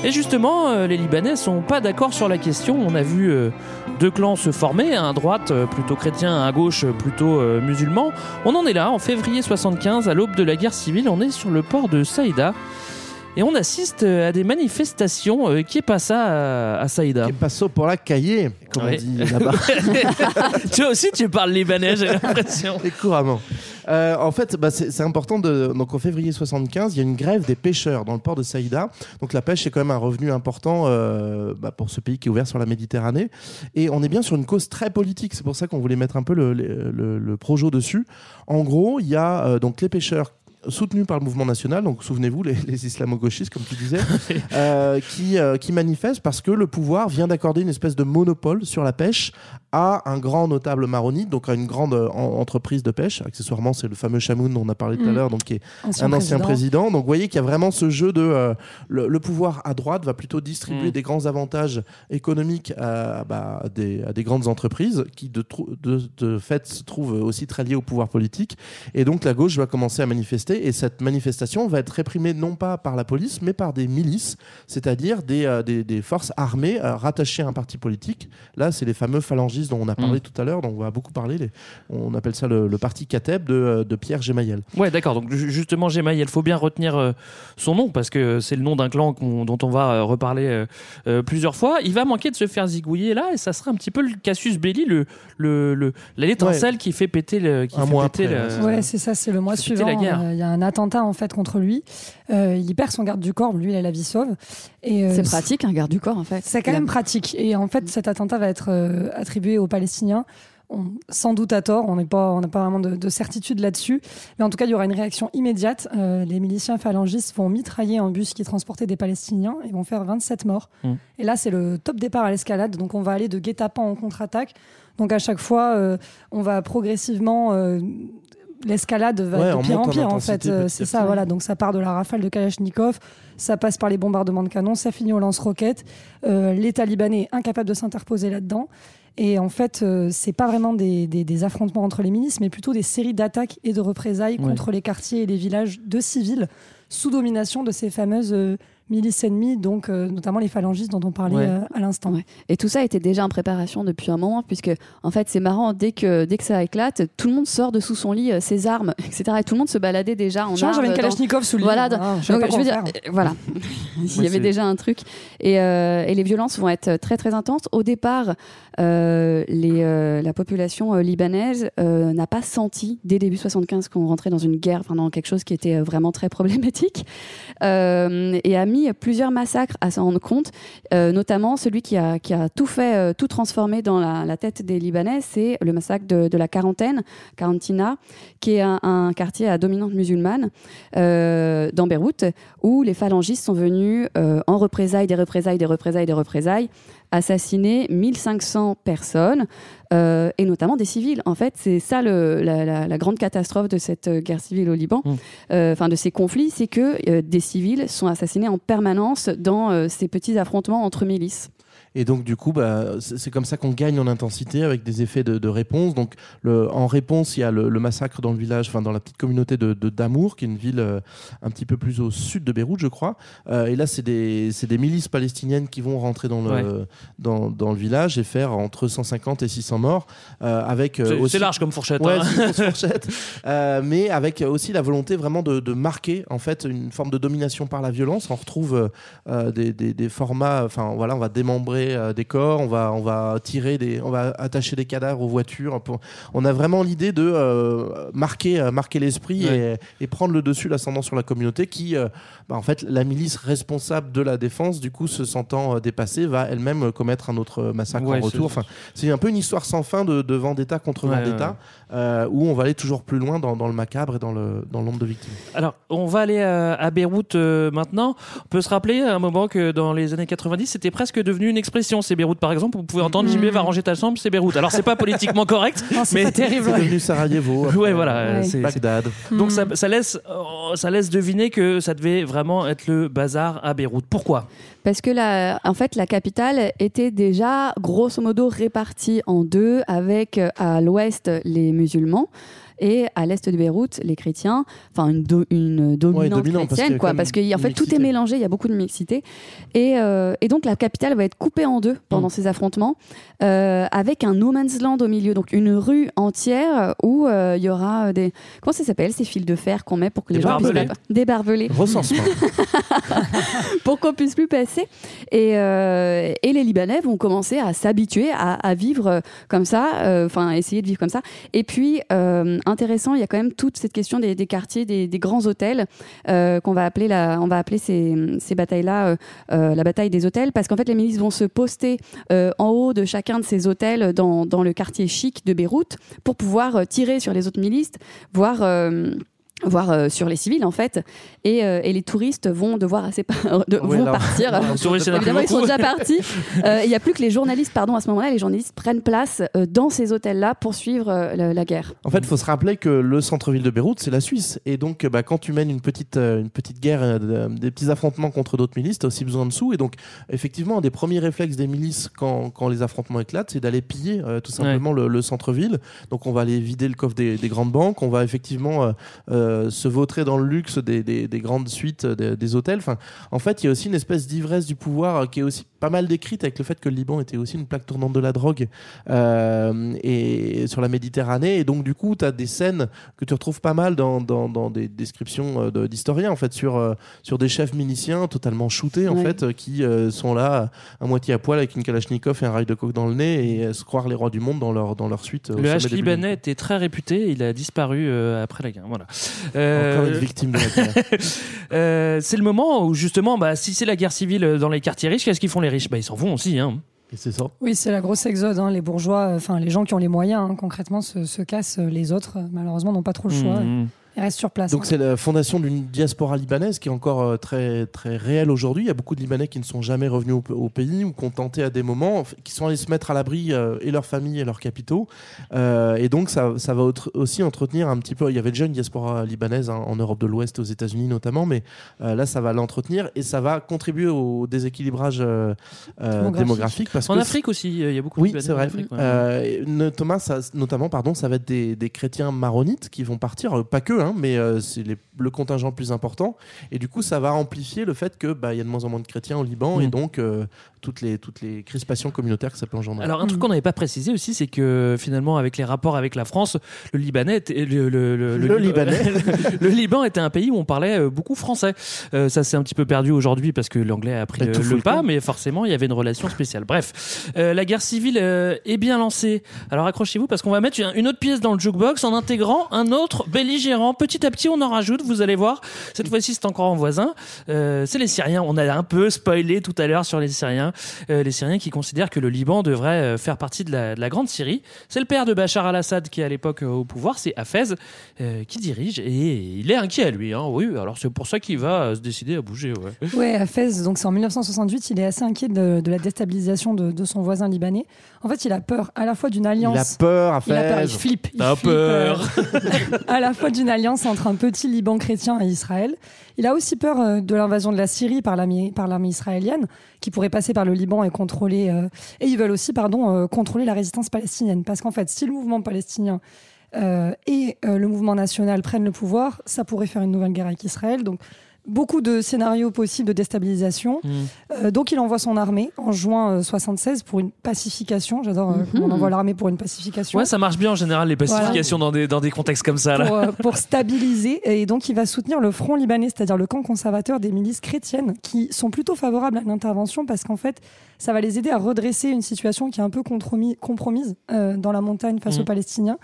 Et justement, euh, les Libanais sont pas d'accord sur la question. On a vu euh, deux clans se former, un à droite plutôt chrétien, un à gauche plutôt musulman. On en est là, en février 75, à l'aube de la guerre civile. On est sur le port de Saïda. Et on assiste euh, à des manifestations. euh, qui est ça à, à Saïda Qui passo pour la cahier, comme Ouais. on dit là-bas. <laughs> Toi aussi, tu parles libanais, j'ai l'impression. Et couramment. Euh, en fait, bah, c'est important. De, donc en février 75, il y a une grève des pêcheurs dans le port de Saïda. Donc la pêche, c'est quand même un revenu important euh, bah, pour ce pays qui est ouvert sur la Méditerranée. Et on est bien sur une cause très politique. C'est pour ça qu'on voulait mettre un peu le, le, le- le projo dessus. En gros, il y a euh, donc les pêcheurs soutenus par le mouvement national, donc souvenez-vous, les, les islamo-gauchistes, comme tu disais, <laughs> euh, qui, euh, qui manifestent parce que le pouvoir vient d'accorder une espèce de monopole sur la pêche à un grand notable maronite, donc à une grande euh, en- entreprise de pêche. Accessoirement, c'est le fameux Chamoun dont on a parlé tout à Mm. l'heure, donc qui est un ancien président. président. Donc vous voyez qu'il y a vraiment ce jeu de euh, le, le pouvoir à droite va plutôt distribuer Mm. des grands avantages économiques à, bah, à des, à des grandes entreprises qui de, trou- de, de fait se trouvent aussi très liées au pouvoir politique. Et donc la gauche va commencer à manifester manifester et cette manifestation va être réprimée non pas par la police mais par des milices, c'est-à-dire des, euh, des, des forces armées euh, rattachées à un parti politique. Là, c'est les fameux phalangistes dont on a parlé Mm. tout à l'heure, dont on va beaucoup parler. les- on appelle ça le, le parti Kateb de, euh, de Pierre Gemayel. Ouais, d'accord. Donc ju- justement, Gemaï, il faut bien retenir euh, son nom parce que c'est le nom d'un clan dont on va euh, reparler plusieurs fois. Il va manquer de se faire zigouiller là, et ça sera un petit peu le casus belli, le le le l'étincelle qui fait péter le qui Un fait mois péter après, le- ouais, c'est ça, c'est le mois suivant. la guerre. euh, y a un attentat en fait contre lui. Euh, il perd son garde du corps, lui, il a la vie sauve. Et euh, C'est pratique, un garde du corps en fait. C'est quand Il a- même pratique. Et en fait, cet attentat va être euh, attribué aux Palestiniens. On- sans doute à tort, on n'est pas, on n'a pas vraiment de, de certitude là-dessus. Mais en tout cas, il y aura une réaction immédiate. Euh, les miliciens phalangistes vont mitrailler un bus qui transportait des Palestiniens et vont faire 27 morts. Mm. Et là, c'est le top départ à l'escalade. Donc, on va aller de guet-apens en contre-attaque. Donc, à chaque fois, euh, on va progressivement. euh, L'escalade va Ouais, de pire en pire, en fait. Euh, C'est ça, voilà. Donc, ça part de la rafale de Kalachnikov, ça passe par les bombardements de canons, ça finit au lance-roquettes. Euh, L'État libanais est incapable de s'interposer là-dedans. Et en fait, euh, c'est pas vraiment des, des- des affrontements entre les milices, mais plutôt des séries d'attaques et de représailles Ouais. contre les quartiers et les villages de civils sous domination de ces fameuses euh, milices ennemies, donc euh, notamment les phalangistes dont on parlait Ouais. euh, à l'instant. Ouais. Et tout ça était déjà en préparation depuis un moment, puisque en fait c'est marrant, dès que, dès que ça éclate, tout le monde sort de sous son lit euh, ses armes, <laughs> etc. Et tout le monde se baladait déjà en Tiens, j'avais une armes dans- Kalachnikov sous le lit. Voilà, Ah, dans- je donc, veux dire, euh, voilà. <laughs> Il y avait déjà un truc. Et, euh, et les violences vont être très très intenses. Au départ, euh, les, euh, la population euh, libanaise euh, n'a pas senti dès début 75 qu'on rentrait dans une guerre, enfin dans quelque chose qui était vraiment très problématique, euh, et a mis plusieurs massacres à s'en rendre compte, euh, notamment celui qui a, tout fait, euh, tout transformé dans la, tête des Libanais, c'est le massacre de, la quarantaine, Quarantina, qui est un, quartier à dominante musulmane euh, dans Beyrouth, où les phalangistes sont venus en représailles, des représailles, des représailles, des représailles, assassiner 1500 personnes, euh, et notamment des civils. En fait, c'est ça le- la, la- la grande catastrophe de cette euh, guerre civile au Liban, euh, enfin de ces conflits, c'est que euh, des civils sont assassinés en permanence dans ces petits affrontements entre milices. Et donc, du coup, bah, c'est comme ça qu'on gagne en intensité avec des effets de, de réponse. Donc, le, en réponse, il y a le, le massacre dans le village, enfin, dans la petite communauté de, de Damour, qui est une ville euh, un petit peu plus au sud de Beyrouth, je crois. Euh, et là, c'est des, milices palestiniennes qui vont rentrer dans le, Ouais. dans, dans le village et faire entre 150 et 600 morts. euh, avec, C'est- aussi- large comme fourchette, Ouais, hein. une <laughs> fourchette. Mais avec aussi la volonté vraiment de, de marquer en fait une forme de domination par la violence. On retrouve des, des- des formats, enfin voilà, on va démembrer euh, des corps, on va, on va tirer des, on va attacher des cadavres aux voitures. Pour- On a vraiment l'idée de euh, marquer, euh, marquer l'esprit Ouais. et, et prendre le dessus, l'ascendant sur la communauté qui, bah, en fait, la milice responsable de la défense, du coup, se sentant dépassée, va elle-même commettre un autre massacre Ouais, en retour. c'est- Enfin, c'est un peu une histoire sans fin de, de vendetta contre Ouais, vendetta. Euh, où on va aller toujours plus loin dans, dans le macabre et dans le dans le nombre de victimes. Alors, on va aller euh, à Beyrouth euh, maintenant. On peut se rappeler à un moment que dans les années 90, c'était presque devenu une expression. C'est Beyrouth, par exemple. Vous pouvez entendre Jimmy va ranger ta chambre, c'est Beyrouth. Alors, c'est pas <laughs> politiquement correct, Non, c'est mais terrible. C'est devenu Sarajevo. après, Ouais, voilà, c'est- Bagdad. Donc ça, ça laisse, euh, ça laisse deviner que ça devait vraiment être le bazar à Beyrouth. Pourquoi? Parce que la, en fait, la capitale était déjà grosso modo répartie en deux, avec euh, à l'ouest les musulmans et à l'est de Beyrouth les chrétiens, enfin une, do- une dominante dominant, parce chrétienne, quoi, parce qu'en une fait tout est mélangé, il y a beaucoup de mixité, et, euh, et donc la capitale va être coupée en deux Mm. pendant ces affrontements, euh, avec un no man's land au milieu, donc une rue entière où euh, il y aura des comment ça s'appelle ces fils de fer qu'on met pour que Des les gens puissent des barbelés Recensement. <laughs> pour qu'on puisse plus passer. Et, et les Libanais vont commencer à s'habituer à, à vivre comme ça, enfin essayer de vivre comme ça. Et puis intéressant, il y a quand même toute cette question des, quartiers, des, grands hôtels euh, qu'on va appeler la, on va appeler ces, ces batailles-là euh, euh, la bataille des hôtels, parce qu'en fait les milices vont se poster en haut de chacun de ces hôtels dans, dans le quartier chic de Beyrouth pour pouvoir tirer sur les autres milices, voire voire euh, sur les civils en fait et, euh, et les touristes vont devoir assez par- de- Ouais, vont là- partir <laughs> là, évidemment ils sont déjà partis <laughs> Euh, il n'y a plus que les journalistes pardon à ce moment-là les journalistes prennent place euh, dans ces hôtels là pour suivre euh, la, la guerre En fait, il faut se rappeler que le centre-ville de Beyrouth, c'est la Suisse. Et donc, bah, quand tu mènes une petite, euh, une petite guerre, euh, de- des petits affrontements contre d'autres milices, tu as aussi besoin de sous. Et donc, effectivement, un des premiers réflexes des milices quand, quand les affrontements éclatent, c'est d'aller piller euh, tout simplement le, le centre-ville. Donc, on va aller vider le coffre des, des grandes banques. On va effectivement euh, se vautrer dans le luxe des, des- des grandes suites euh, des, des hôtels. Enfin, en fait, il y a aussi une espèce d'ivresse du pouvoir euh, qui est aussi pas mal décrite avec le fait que le Liban était aussi une plaque tournante de la drogue euh, et sur la Méditerranée. Et donc, du coup, tu as des scènes que tu retrouves pas mal dans, dans, dans des descriptions de- d'historiens, en fait, sur, sur des chefs miliciens totalement shootés, en Ouais. fait, qui euh, sont là à moitié à poil avec une Kalachnikov et un rail de coke dans le nez et se croire les rois du monde dans leur, dans leur suite. Le H libanais était très réputé, il a disparu euh, après la guerre. Voilà. Euh, Encore une victime de la guerre. <laughs> euh, c'est le moment où justement, bah, si c'est la guerre civile euh, dans les quartiers riches, qu'est-ce qu'ils font les riches? Bah, Ils s'en vont aussi. Hein. Et c'est ça. Oui, c'est la grosse exode. hein. Les bourgeois, enfin les gens qui ont les moyens, hein, concrètement, se, se cassent. Les autres, malheureusement, n'ont pas trop le choix. Mhm. Ils restent sur place. Donc hein. c'est la fondation d'une diaspora libanaise qui est encore euh, très très réelle aujourd'hui. Il y a beaucoup de Libanais qui ne sont jamais revenus au, au pays ou qui ont tenté à des moments, qui sont allés se mettre à l'abri euh, et leur famille et leurs capitaux. Euh, et donc ça, ça va autre- aussi entretenir un petit peu. Il y avait déjà une diaspora libanaise hein, en Europe de l'Ouest, aux États-Unis notamment, mais euh, là ça va l'entretenir et ça va contribuer au déséquilibrage Démographique. démographique. parce En que Afrique aussi, euh, il y a beaucoup oui, de Libanais c'est en vrai. Afrique, ouais. Euh, et notamment, ça, notamment, pardon, ça va être des, des chrétiens maronites qui vont partir, pas que, hein, mais euh, c'est les- le contingent plus important. Et du coup, ça va amplifier le fait que bah, il y a de moins en moins de chrétiens au Liban Mm. et donc euh, toutes les toutes les crispations communautaires que ça peut engendrer. Alors un truc qu'on n'avait pas précisé aussi, c'est que finalement avec les rapports avec la France, le Libanais, était- le, le- le- Le Lib- Libanais. <laughs> le Liban était un pays où on parlait euh, beaucoup français. Euh, ça s'est un petit peu perdu aujourd'hui parce que l'anglais a pris le, pas, mais forcément il y avait une relation spéciale. Bref, euh, la guerre civile euh, est bien lancée. Alors accrochez-vous parce qu'on va mettre une, une autre pièce dans le jukebox en intégrant un autre belligérant. Petit à petit, on en rajoute. Vous allez voir. Cette fois-ci, c'est encore en voisin. Euh, c'est les Syriens. On a un peu spoilé tout à l'heure sur les Syriens. Euh, les Syriens qui considèrent que le Liban devrait euh, faire partie de la, de la grande Syrie. C'est le père de Bachar al-Assad qui est à l'époque au pouvoir. C'est Hafez euh, qui dirige et il est inquiet lui. Hein. Oui, alors c'est pour ça qu'il va se décider à bouger. Ouais. Ouais, à Fès, donc c'est en 1968, il est assez inquiet de, de la déstabilisation de, de son voisin libanais. En fait, il a peur à la fois d'une alliance. il a peur à Il a peur, il flippe. il flippe, peur. euh, <laughs> à la fois d'une alliance entre un petit Liban chrétien et Israël. Il a aussi peur euh, de l'invasion de la Syrie par l'armée israélienne, qui pourrait passer par le Liban et contrôler. euh, et ils veulent aussi, pardon, euh, contrôler la résistance palestinienne, parce qu'en fait, si le mouvement palestinien et le mouvement national prennent le pouvoir, ça pourrait faire une nouvelle guerre avec Israël. Donc beaucoup de scénarios possibles de déstabilisation. Mm. Euh, donc il envoie son armée en juin euh, 76 pour une pacification. J'adore euh, Mhm. on envoie l'armée pour une pacification. Ouais, ça marche bien en général les pacifications dans, des, dans des contextes comme ça. Là. pour, euh, pour <laughs> stabiliser. Et donc, il va soutenir le Front libanais, c'est-à-dire le camp conservateur des milices chrétiennes, qui sont plutôt favorables à l'intervention parce qu'en fait, ça va les aider à redresser une situation qui est un peu compromis- compromise euh, dans la montagne face Mhm. aux Palestiniens.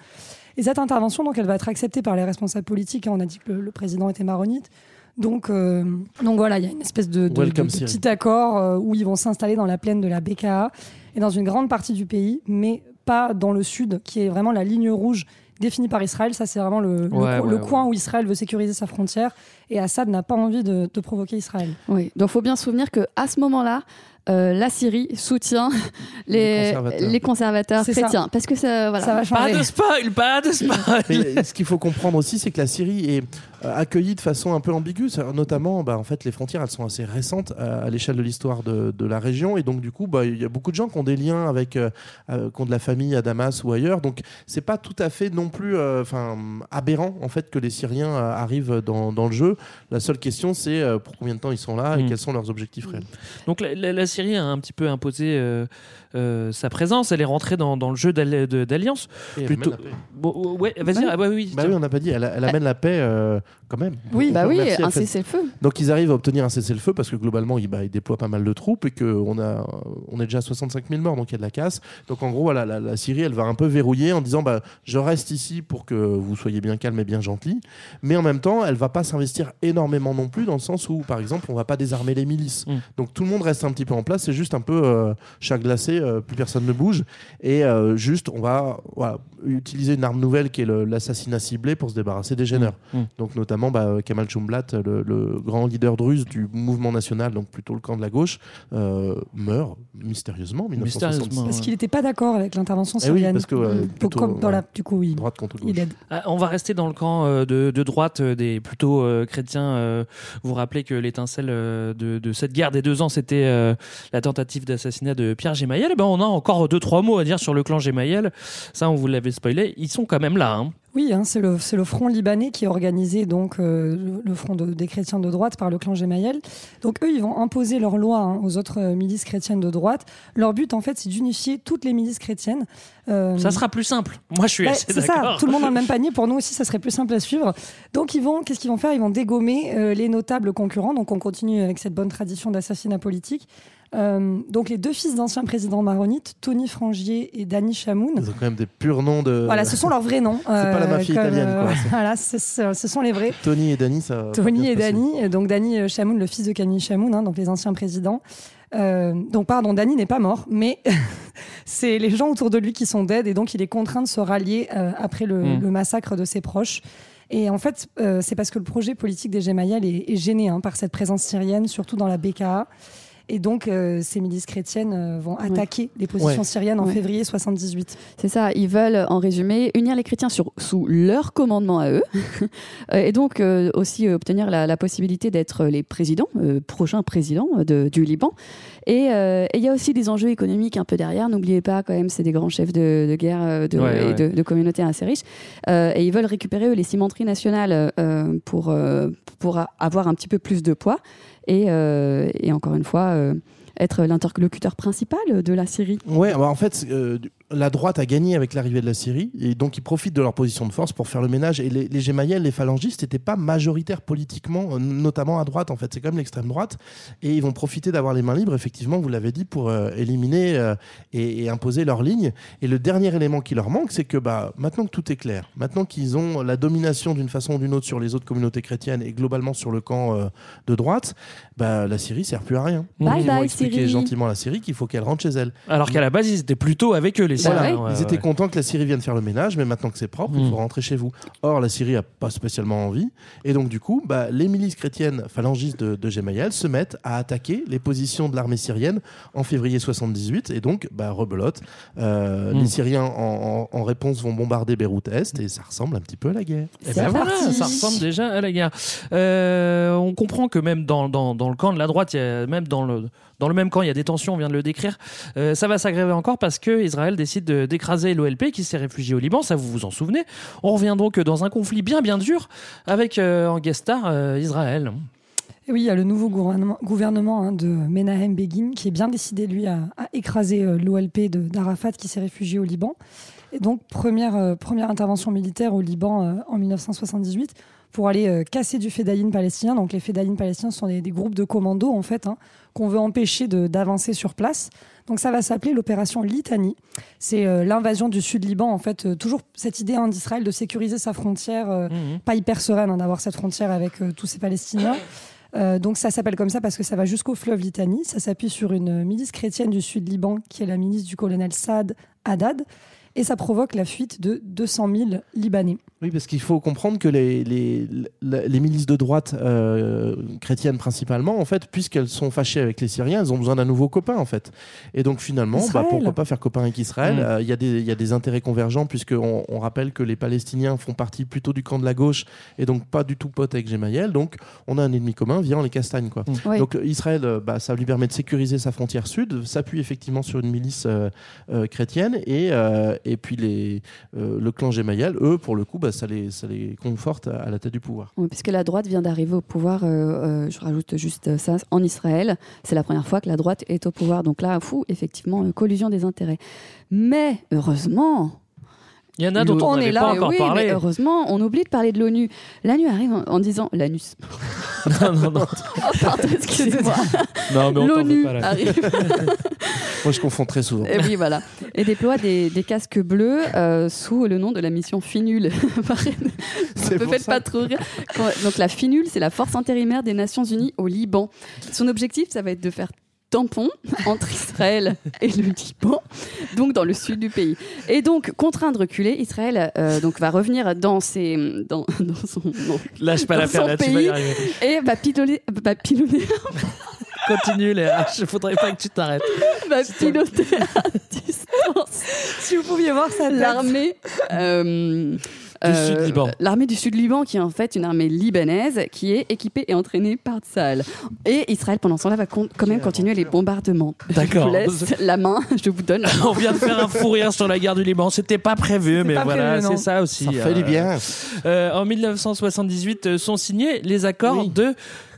Et cette intervention, donc, elle va être acceptée par les responsables politiques. hein. On a dit que le, le président était maronite. Donc, euh, donc voilà, il y a une espèce de, de- Welcome de- de Syrie. petit accord euh, où ils vont s'installer dans la plaine de la BKA et dans une grande partie du pays, mais pas dans le sud, qui est vraiment la ligne rouge définie par Israël. Ça, c'est vraiment le, le Ouais, co- ouais, le ouais. coin où Israël veut sécuriser sa frontière. Et Assad n'a pas envie de, de provoquer Israël. Oui, donc faut bien se souvenir que à ce moment-là, euh, la Syrie soutient les, Les conservateurs. les conservateurs C'est ça. chrétiens. Parce que ça, voilà. Ça va Pas changer. de spoil, pas de spoil. Mais ce qu'il faut comprendre aussi, c'est que la Syrie est euh, accueillie de façon un peu ambiguë. Notamment, bah, en fait, les frontières, elles sont assez récentes euh, à l'échelle de l'histoire de, de la région, et donc du coup, bah, il y a beaucoup de gens qui ont des liens avec, euh, qui ont de la famille à Damas ou ailleurs. Donc, c'est pas tout à fait non plus, euh, aberrant en fait que les Syriens arrivent dans, dans le jeu. La seule question, c'est pour combien de temps ils sont là et Mm. quels sont leurs objectifs réels. Donc la, la- la Syrie a un petit peu imposé euh, sa présence. Elle est rentrée dans, dans le jeu d'alliance. Et elle Plutôt. amène la paix. Bon, ouais, vas-y. Ouais. Ah bah oui. Bah oui, on n'a pas dit. Elle, elle amène la paix euh, quand même. Oui. Bah oui, un cessez-le-feu. Donc ils arrivent à obtenir un cessez-le-feu parce que globalement ils, bah, ils déploient pas mal de troupes et qu'on a, on est déjà à 65 000 morts donc il y a de la casse. Donc en gros voilà, la, la Syrie elle va un peu verrouiller en disant bah, je reste ici pour que vous soyez bien calme et bien gentil. Mais en même temps elle va pas s'investir énormément non plus dans le sens où par exemple on va pas désarmer les milices. Mm. Donc tout le monde reste un petit peu en place, c'est juste un peu euh, chat glacé, euh, plus personne ne bouge et euh, juste on va voilà, utiliser une arme nouvelle qui est l'assassinat ciblé pour se débarrasser des gêneurs. Mm. Donc notamment bah, Kamal Jumblat, le, le grand leader druze du mouvement national, donc plutôt le camp de la gauche, euh, meurt mystérieusement en 1966. Mystérieusement. Parce qu'il n'était pas d'accord avec l'intervention Eh oui, syrienne. parce que euh, Donc, plutôt, comme dans ouais, la, du coup, oui, droite contre gauche. il aide. Ah, on va rester dans le camp euh, de, de droite euh, des plutôt euh, chrétiens. euh, vous vous rappelez que l'étincelle euh, de, de cette guerre des deux ans, c'était euh, la tentative d'assassinat de Pierre Gemayel. Et ben, on a encore deux trois mots à dire sur le clan Gemayel. Ça, on vous l'avait spoilé. Ils sont quand même là. hein. Oui, hein, c'est le, c'est le front libanais qui est organisé, donc euh, le, front de- des chrétiens de droite par le clan Gemayel. Donc eux, ils vont imposer leur loi hein, aux autres euh, milices chrétiennes de droite. Leur but, en fait, c'est d'unifier toutes les milices chrétiennes. Euh, Ça sera plus simple. Moi, je suis assez c'est ça, d'accord. tout le monde dans le même <laughs> panier. Pour nous aussi, ça serait plus simple à suivre. Donc, ils vont, qu'est-ce qu'ils vont faire? Ils vont dégommer euh, les notables concurrents. Donc, on continue avec cette bonne tradition d'assassinat politique. Euh, donc, les deux fils d'anciens présidents maronites, Tony Frangier et Danny Chamoun. Ils ont quand même des purs noms de. Voilà, ce sont leurs vrais noms. <laughs> C'est pas la mafia comme, italienne, quoi. <laughs> C'est- voilà, ce sont les vrais. Tony et Danny, ça. Tony et. Danny, donc Danny euh, Chamoun, le fils de Camille Chamoun, hein, donc les anciens présidents. Euh, donc pardon, Danny n'est pas mort, mais <laughs> c'est les gens autour de lui qui sont dead et donc il est contraint de se rallier euh, après le, Mm. le massacre de ses proches. Et en fait, euh, c'est parce que le projet politique des Gemayel est, est gêné hein, par cette présence syrienne, surtout dans la BKA. Et donc, euh, ces milices chrétiennes euh, vont attaquer les positions Ouais. syriennes en Ouais. février 78. C'est ça, ils veulent, en résumé, unir les chrétiens sur, sous leur commandement à eux, <laughs> Euh, et donc euh, aussi obtenir la, la possibilité d'être les présidents, euh, prochains présidents de- du Liban. Et euh, et il y a aussi des enjeux économiques un peu derrière. N'oubliez pas, quand même, c'est des grands chefs de, de guerre euh, de, Ouais, et ouais. De, de communautés assez riches. Euh, et ils veulent récupérer, eux, les cimenteries nationales euh, pour, euh, pour a- avoir un petit peu plus de poids. Et, euh, et encore une fois, euh, être l'interlocuteur principal de la Syrie. Ouais, bah en fait, euh, la droite a gagné avec l'arrivée de la Syrie et donc ils profitent de leur position de force pour faire le ménage. Et les, les Gemayel, les phalangistes, n'étaient pas majoritaires politiquement, euh, notamment à droite en fait. C'est quand même l'extrême droite et ils vont profiter d'avoir les mains libres, effectivement, vous l'avez dit, pour euh, éliminer euh, et, et imposer leur ligne. Et le dernier élément qui leur manque, c'est que bah, maintenant que tout est clair, maintenant qu'ils ont la domination d'une façon ou d'une autre sur les autres communautés chrétiennes et globalement sur le camp euh, de droite, bah, la Syrie sert plus à rien. Bye ils vont bye, expliquer Syrie. gentiment à la Syrie qu'il faut qu'elle rentre chez elle. Alors qu'à la base, ils étaient plutôt avec eux, les Syriens. Voilà, Ouais, ils ouais, étaient ouais. contents que la Syrie vienne faire le ménage, mais maintenant que c'est propre, il Mm. faut rentrer chez vous. Or, la Syrie a pas spécialement envie, et donc du coup, bah, les milices chrétiennes phalangistes de, de Gemayel se mettent à attaquer les positions de l'armée syrienne en février 78, et donc, bah, rebelote. Euh, Mm. Les Syriens, en, en- en réponse, vont bombarder Beyrouth Est, et ça ressemble un petit peu à la guerre. Eh ben voilà, ça ressemble déjà à la guerre. Euh, on comprend que même dans, dans, dans le camp de la droite, il y a, même dans le, dans le même camp, il y a des tensions, on vient de le décrire. Euh, ça va s'aggraver encore parce que Israël décide de- d'écraser l'OLP qui s'est réfugié au Liban, ça vous vous en souvenez? On revient donc dans un conflit bien bien dur avec euh, en guest star euh, Israël. Et oui, il y a le nouveau gouvernement, hein, de Menahem Begin qui est bien décidé, lui, à, écraser l'OLP d'Arafat qui s'est réfugié au Liban. Et donc, première, première intervention militaire au Liban en 1978 pour aller euh, casser du fédayine palestinien. Donc, les fédayines palestiniens sont des, des groupes de commandos, en fait, hein, qu'on veut empêcher d'avancer sur place. Donc, ça va s'appeler l'opération Litanie. C'est euh, l'invasion du sud Liban, en fait, euh, toujours cette idée hein, d'Israël de sécuriser sa frontière, euh, pas hyper sereine hein, d'avoir cette frontière avec euh, tous ces Palestiniens. <coughs> Euh, donc ça s'appelle comme ça parce que ça va jusqu'au fleuve Litanie. Ça s'appuie sur une milice chrétienne du sud Liban qui est la milice du colonel Saad Haddad. Et ça provoque la fuite de 200 000 Libanais. Oui, parce qu'il faut comprendre que les, les, les, milices de droite euh, chrétiennes principalement, en fait, puisqu'elles sont fâchées avec les Syriens, elles ont besoin d'un nouveau copain, en fait. Et donc finalement, bah, pourquoi pas faire copain avec Israël Mm. Euh, Il y, a des- il y a des intérêts convergents, puisqu'on on rappelle que les Palestiniens font partie plutôt du camp de la gauche et donc pas du tout potes avec Gemayel. Donc on a un ennemi commun, viens, on les castagne. Quoi. Oui. Donc Israël, euh, bah, ça lui permet de sécuriser sa frontière sud, s'appuie effectivement sur une milice euh, euh, chrétienne et, euh, et puis les, euh, le clan Gemayel, eux, pour le coup, bah, ça, les, ça les conforte à, la tête du pouvoir. Oui, puisque la droite vient d'arriver au pouvoir, euh, euh, je rajoute juste ça, en Israël. C'est la première fois que la droite est au pouvoir. Donc là, fou, effectivement, collusion des intérêts. Mais heureusement. Il y en a dont on est n'avait là. pas encore oui, parlé. mais heureusement, on oublie de parler de l'ONU. L'ONU arrive en, en disant. L'anus. <laughs> non, non, non. Oh, pardon, excusez-moi. Non, mais on t'en veut L'ONU pas, là. arrive. <laughs> Moi, je confonds très souvent. Et oui, voilà. Et déploie des, des casques bleus euh, sous le nom de la mission FINUL. <laughs> C'est Me faites pas trop rire. Quand- Donc la FINUL, c'est la force intérimaire des Nations Unies au Liban. Son objectif, ça va être de faire tampon entre Israël et le Liban, donc dans le sud du pays. Et donc, contraint de reculer, Israël euh, donc, va revenir dans, ses, dans, dans son, non, Lâche pas dans l'affaire son là, tu vas y pays arriver. et va pilonner, va pilonner <laughs> Continue, Léa. Il faudrait pas que tu t'arrêtes. <laughs> va piloter à distance Si vous pouviez voir ça, l'armée euh, Du Sud-Liban. L'armée du Sud-Liban, qui est en fait une armée libanaise, qui est équipée et entraînée par Tsahal. Et Israël, pendant ce temps-là, va con- quand même continuer les bombardements. D'accord. Je vous laisse la main, <laughs> je vous donne la main. <laughs> On vient de faire un fou rire sur la guerre du Liban. C'était pas prévu, mais pas voilà, c'est ça aussi. Ça fait du bien. euh, en 1978 euh, sont signés les accords de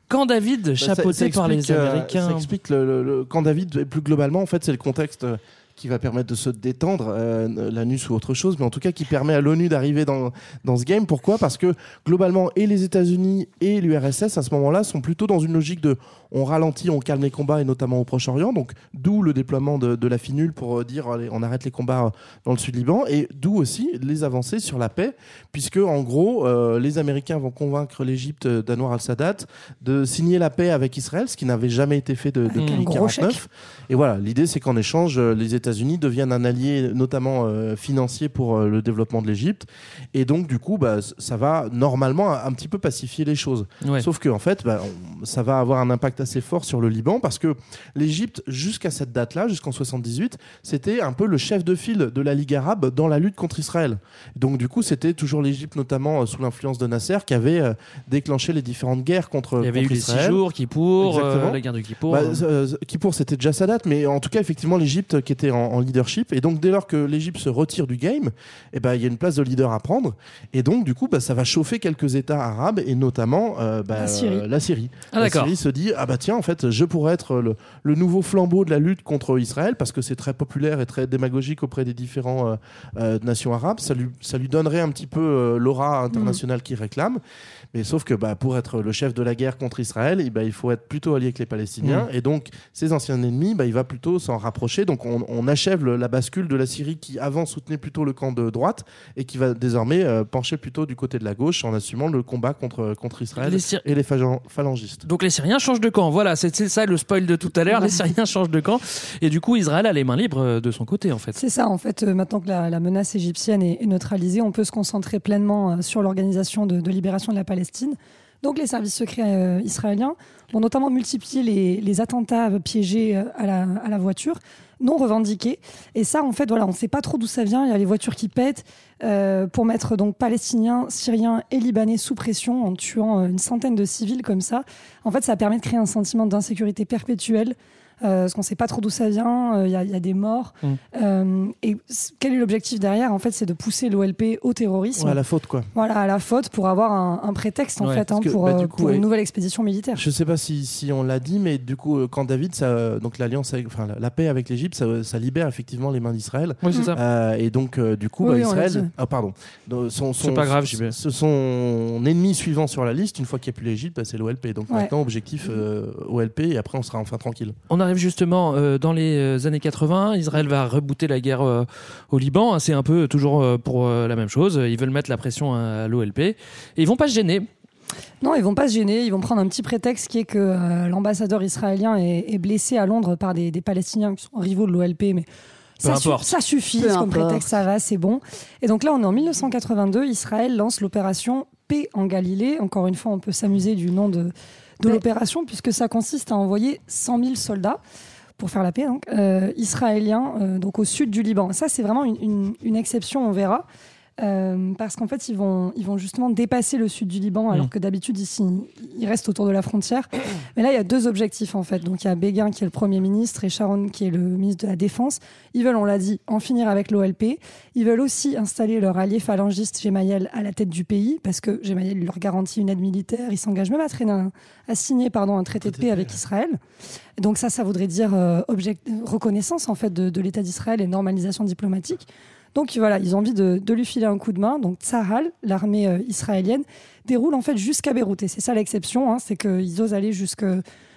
Camp David, Bah, ça- ça par les euh, Américains. ça explique le, le- le- quand David, et plus globalement, en fait, c'est le contexte euh, qui va permettre de se détendre, euh, l'anus ou autre chose, mais en tout cas qui permet à l'ONU d'arriver dans, dans ce game. Pourquoi? Parce que globalement, et les États-Unis et l'URSS à ce moment-là sont plutôt dans une logique de on ralentit, on calme les combats, et notamment au Proche-Orient. Donc, d'où le déploiement de, de la FINUL pour euh, dire allez, on arrête les combats euh, dans le Sud-Liban, et d'où aussi les avancées sur la paix, puisque en gros, euh, les Américains vont convaincre l'Égypte d'Anwar al-Sadat de signer la paix avec Israël, ce qui n'avait jamais été fait de- depuis un gros 1949. Et voilà, l'idée c'est qu'en échange, les États-Unis deviennent un allié, notamment euh, financier pour euh, le développement de l'Égypte. Et donc, du coup, bah, ça va normalement un, un petit peu pacifier les choses. Ouais. Sauf que, en fait, bah, on- ça va avoir un impact assez fort sur le Liban parce que l'Égypte, jusqu'à cette date-là, jusqu'en 78, c'était un peu le chef de file de la Ligue arabe dans la lutte contre Israël. Donc, du coup, c'était toujours l'Égypte, notamment euh, sous l'influence de Nasser, qui avait euh, déclenché les différentes guerres contre Il y avait eu les six Israël. jours, Kippour, euh, la guerre de Kippour. Bah, euh, Kippour, c'était déjà Sadat, mais en tout cas, effectivement, l'Égypte qui était en, en leadership. Et donc, dès lors que l'Égypte se retire du game, eh ben, il y a une place de leader à prendre. Et donc, du coup, bah, ça va chauffer quelques États arabes, et notamment euh, bah, La Syrie. la Syrie. Ah, la. Syrie se dit ah bah tiens, en fait, je pourrais être le, le nouveau flambeau de la lutte contre Israël, parce que c'est très populaire et très démagogique auprès des différents euh, euh, nations arabes. Ça lui, ça lui donnerait un petit peu euh, l'aura internationale qu'il réclame. Mais sauf que bah, pour être le chef de la guerre contre Israël, eh ben, il faut être plutôt allié avec les Palestiniens. Et donc, ses anciens ennemis, bah, il va plutôt s'en rapprocher. Donc, on, on achève le- la bascule de la Syrie qui, avant, soutenait plutôt le camp de droite et qui va désormais euh, pencher plutôt du côté de la gauche en assumant le combat contre, contre Israël Les et les phalan- phalangistes. Donc les Syriens changent de camp. Voilà, c'est ça le spoil de tout à l'heure. <laughs> Les Syriens changent de camp. Et du coup, Israël a les mains libres euh, de son côté, en fait. C'est ça, en fait, euh, maintenant que la, la menace égyptienne est, est neutralisée, on peut se concentrer pleinement euh, sur l'organisation de, de libération de la Palestine. Donc les services secrets euh, israéliens vont notamment multiplier les, attentats euh, piégés euh, à, la, voiture, non revendiqués. Et ça, en fait, voilà, on ne sait pas trop d'où ça vient. Il y a les voitures qui pètent pour mettre donc Palestiniens, Syriens et Libanais sous pression en tuant une centaine de civils comme ça. En fait, ça permet de créer un sentiment d'insécurité perpétuelle. Euh, parce qu'on ne sait pas trop d'où ça vient, euh, il y, a- il y a des morts. Mm. Euh, et quel est l'objectif derrière En fait, c'est de pousser l'OLP au terrorisme. Ouais, à la faute, quoi. Voilà, à la faute pour avoir un, un prétexte en Ouais, fait hein, parce que, pour, bah, euh, coup, pour ouais. une nouvelle expédition militaire. Je sais pas si, si on l'a dit, mais du coup, euh, quand David, ça, euh, donc l'alliance, avec- enfin la, la paix avec l'Égypte, ça, ça libère effectivement les mains d'Israël. Oui, c'est ça. Euh, et donc, euh, du coup, Oui, bah. Israël, ah pardon, son, son- C'est pas grave, son ennemi suivant sur la liste, une fois qu'il n'y a plus l'Égypte, bah, c'est l'OLP. Donc Ouais. maintenant, objectif euh, OLP, et après, on sera enfin tranquille. On arrive justement euh, dans les euh, années 80. Israël va rebooter la guerre euh, au Liban. hein, C'est un peu toujours euh, pour euh, la même chose. Ils veulent mettre la pression à, l'OLP. Et ils vont pas se gêner. Non, ils vont pas se gêner. Ils vont prendre un petit prétexte qui est que euh, l'ambassadeur israélien est, est blessé à Londres par des, des Palestiniens qui sont rivaux de l'OLP, mais ça, su- importe. ça suffit Peu comme importe. prétexte, ça va, c'est bon. Et donc là, on est en 1982. Israël lance l'opération Paix en Galilée. Encore une fois, on peut s'amuser du nom de, de Ouais. l'opération puisque ça consiste à envoyer 100 000 soldats pour faire la paix, donc, euh, israéliens, euh, donc au sud du Liban. Ça, c'est vraiment une, une- une exception, on verra. Euh, parce qu'en fait, ils vont, ils vont justement dépasser le sud du Liban, alors Mm. que d'habitude, ici, ils restent autour de la frontière. Mais là, il y a deux objectifs, en fait. Donc, il y a Béguin, qui est le Premier ministre, et Sharon, qui est le ministre de la Défense. Ils veulent, on l'a dit, en finir avec l'OLP. Ils veulent aussi installer leur allié phalangiste, Gemayel, à la tête du pays, parce que Gemayel leur garantit une aide militaire. Ils s'engagent même à, traîner un- à signer pardon, un traité de paix avec Israël. Donc, ça, ça voudrait dire euh, object- reconnaissance, en fait, de, de l'État d'Israël et normalisation diplomatique. Donc voilà, ils ont envie de, lui filer un coup de main. Donc Tsahal, l'armée euh, israélienne, déroule en fait jusqu'à Beyrouth. Et c'est ça l'exception, hein, c'est qu'ils osent aller jusque-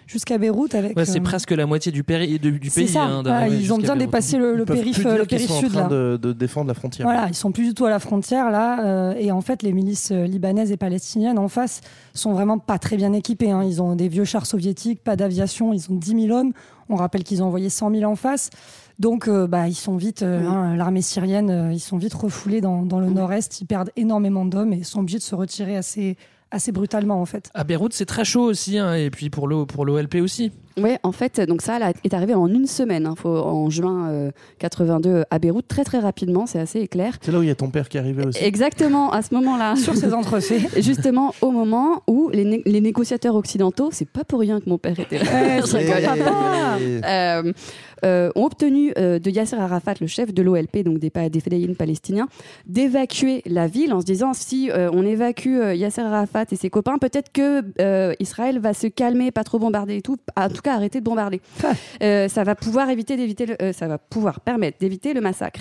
jusqu'à Beyrouth avec. Ouais, c'est euh, presque la moitié du, péri- du, du c'est pays. ça. hein, ils ont bien Beyrouth. dépassé le, le Ils périph, le qu'ils sont en sud train là. de, de défendre la frontière. Voilà, ils sont plus du tout à la frontière là, euh, et en fait les milices euh, libanaises et palestiniennes en face sont vraiment pas très bien équipées. hein. Ils ont des vieux chars soviétiques, pas d'aviation, ils ont 10 000 hommes. On rappelle qu'ils ont envoyé 100 000 en face. Donc euh, bah, ils sont vite, euh, hein, l'armée syrienne, euh, ils sont vite refoulés dans, dans le nord-est. Ils perdent énormément d'hommes et sont obligés de se retirer assez assez brutalement en fait. À Beyrouth, c'est très chaud aussi, hein, et puis pour l'O- pour l'OLP aussi. Oui, en fait, donc ça là, est arrivé en une semaine, hein, faut- en juin euh, 82 à Beyrouth, très très rapidement, c'est assez éclair. C'est là où il y a ton père qui est arrivé aussi. Exactement, à ce moment-là. <laughs> Sur ces entrefaits. <laughs> Justement, au moment où les, né- les négociateurs occidentaux, c'est pas pour rien que mon père était là. Eh, Je c'est. <laughs> Euh, euh, ont obtenu euh, de Yasser Arafat, le chef de l'OLP, donc des, des fédéines palestiniens, d'évacuer la ville en se disant si euh, on évacue Yasser Arafat et ses copains, peut-être que Israël va se calmer, pas trop bombarder et tout, en tout cas arrêter de bombarder. Euh, ça va pouvoir éviter d'éviter, ça va pouvoir permettre d'éviter le massacre.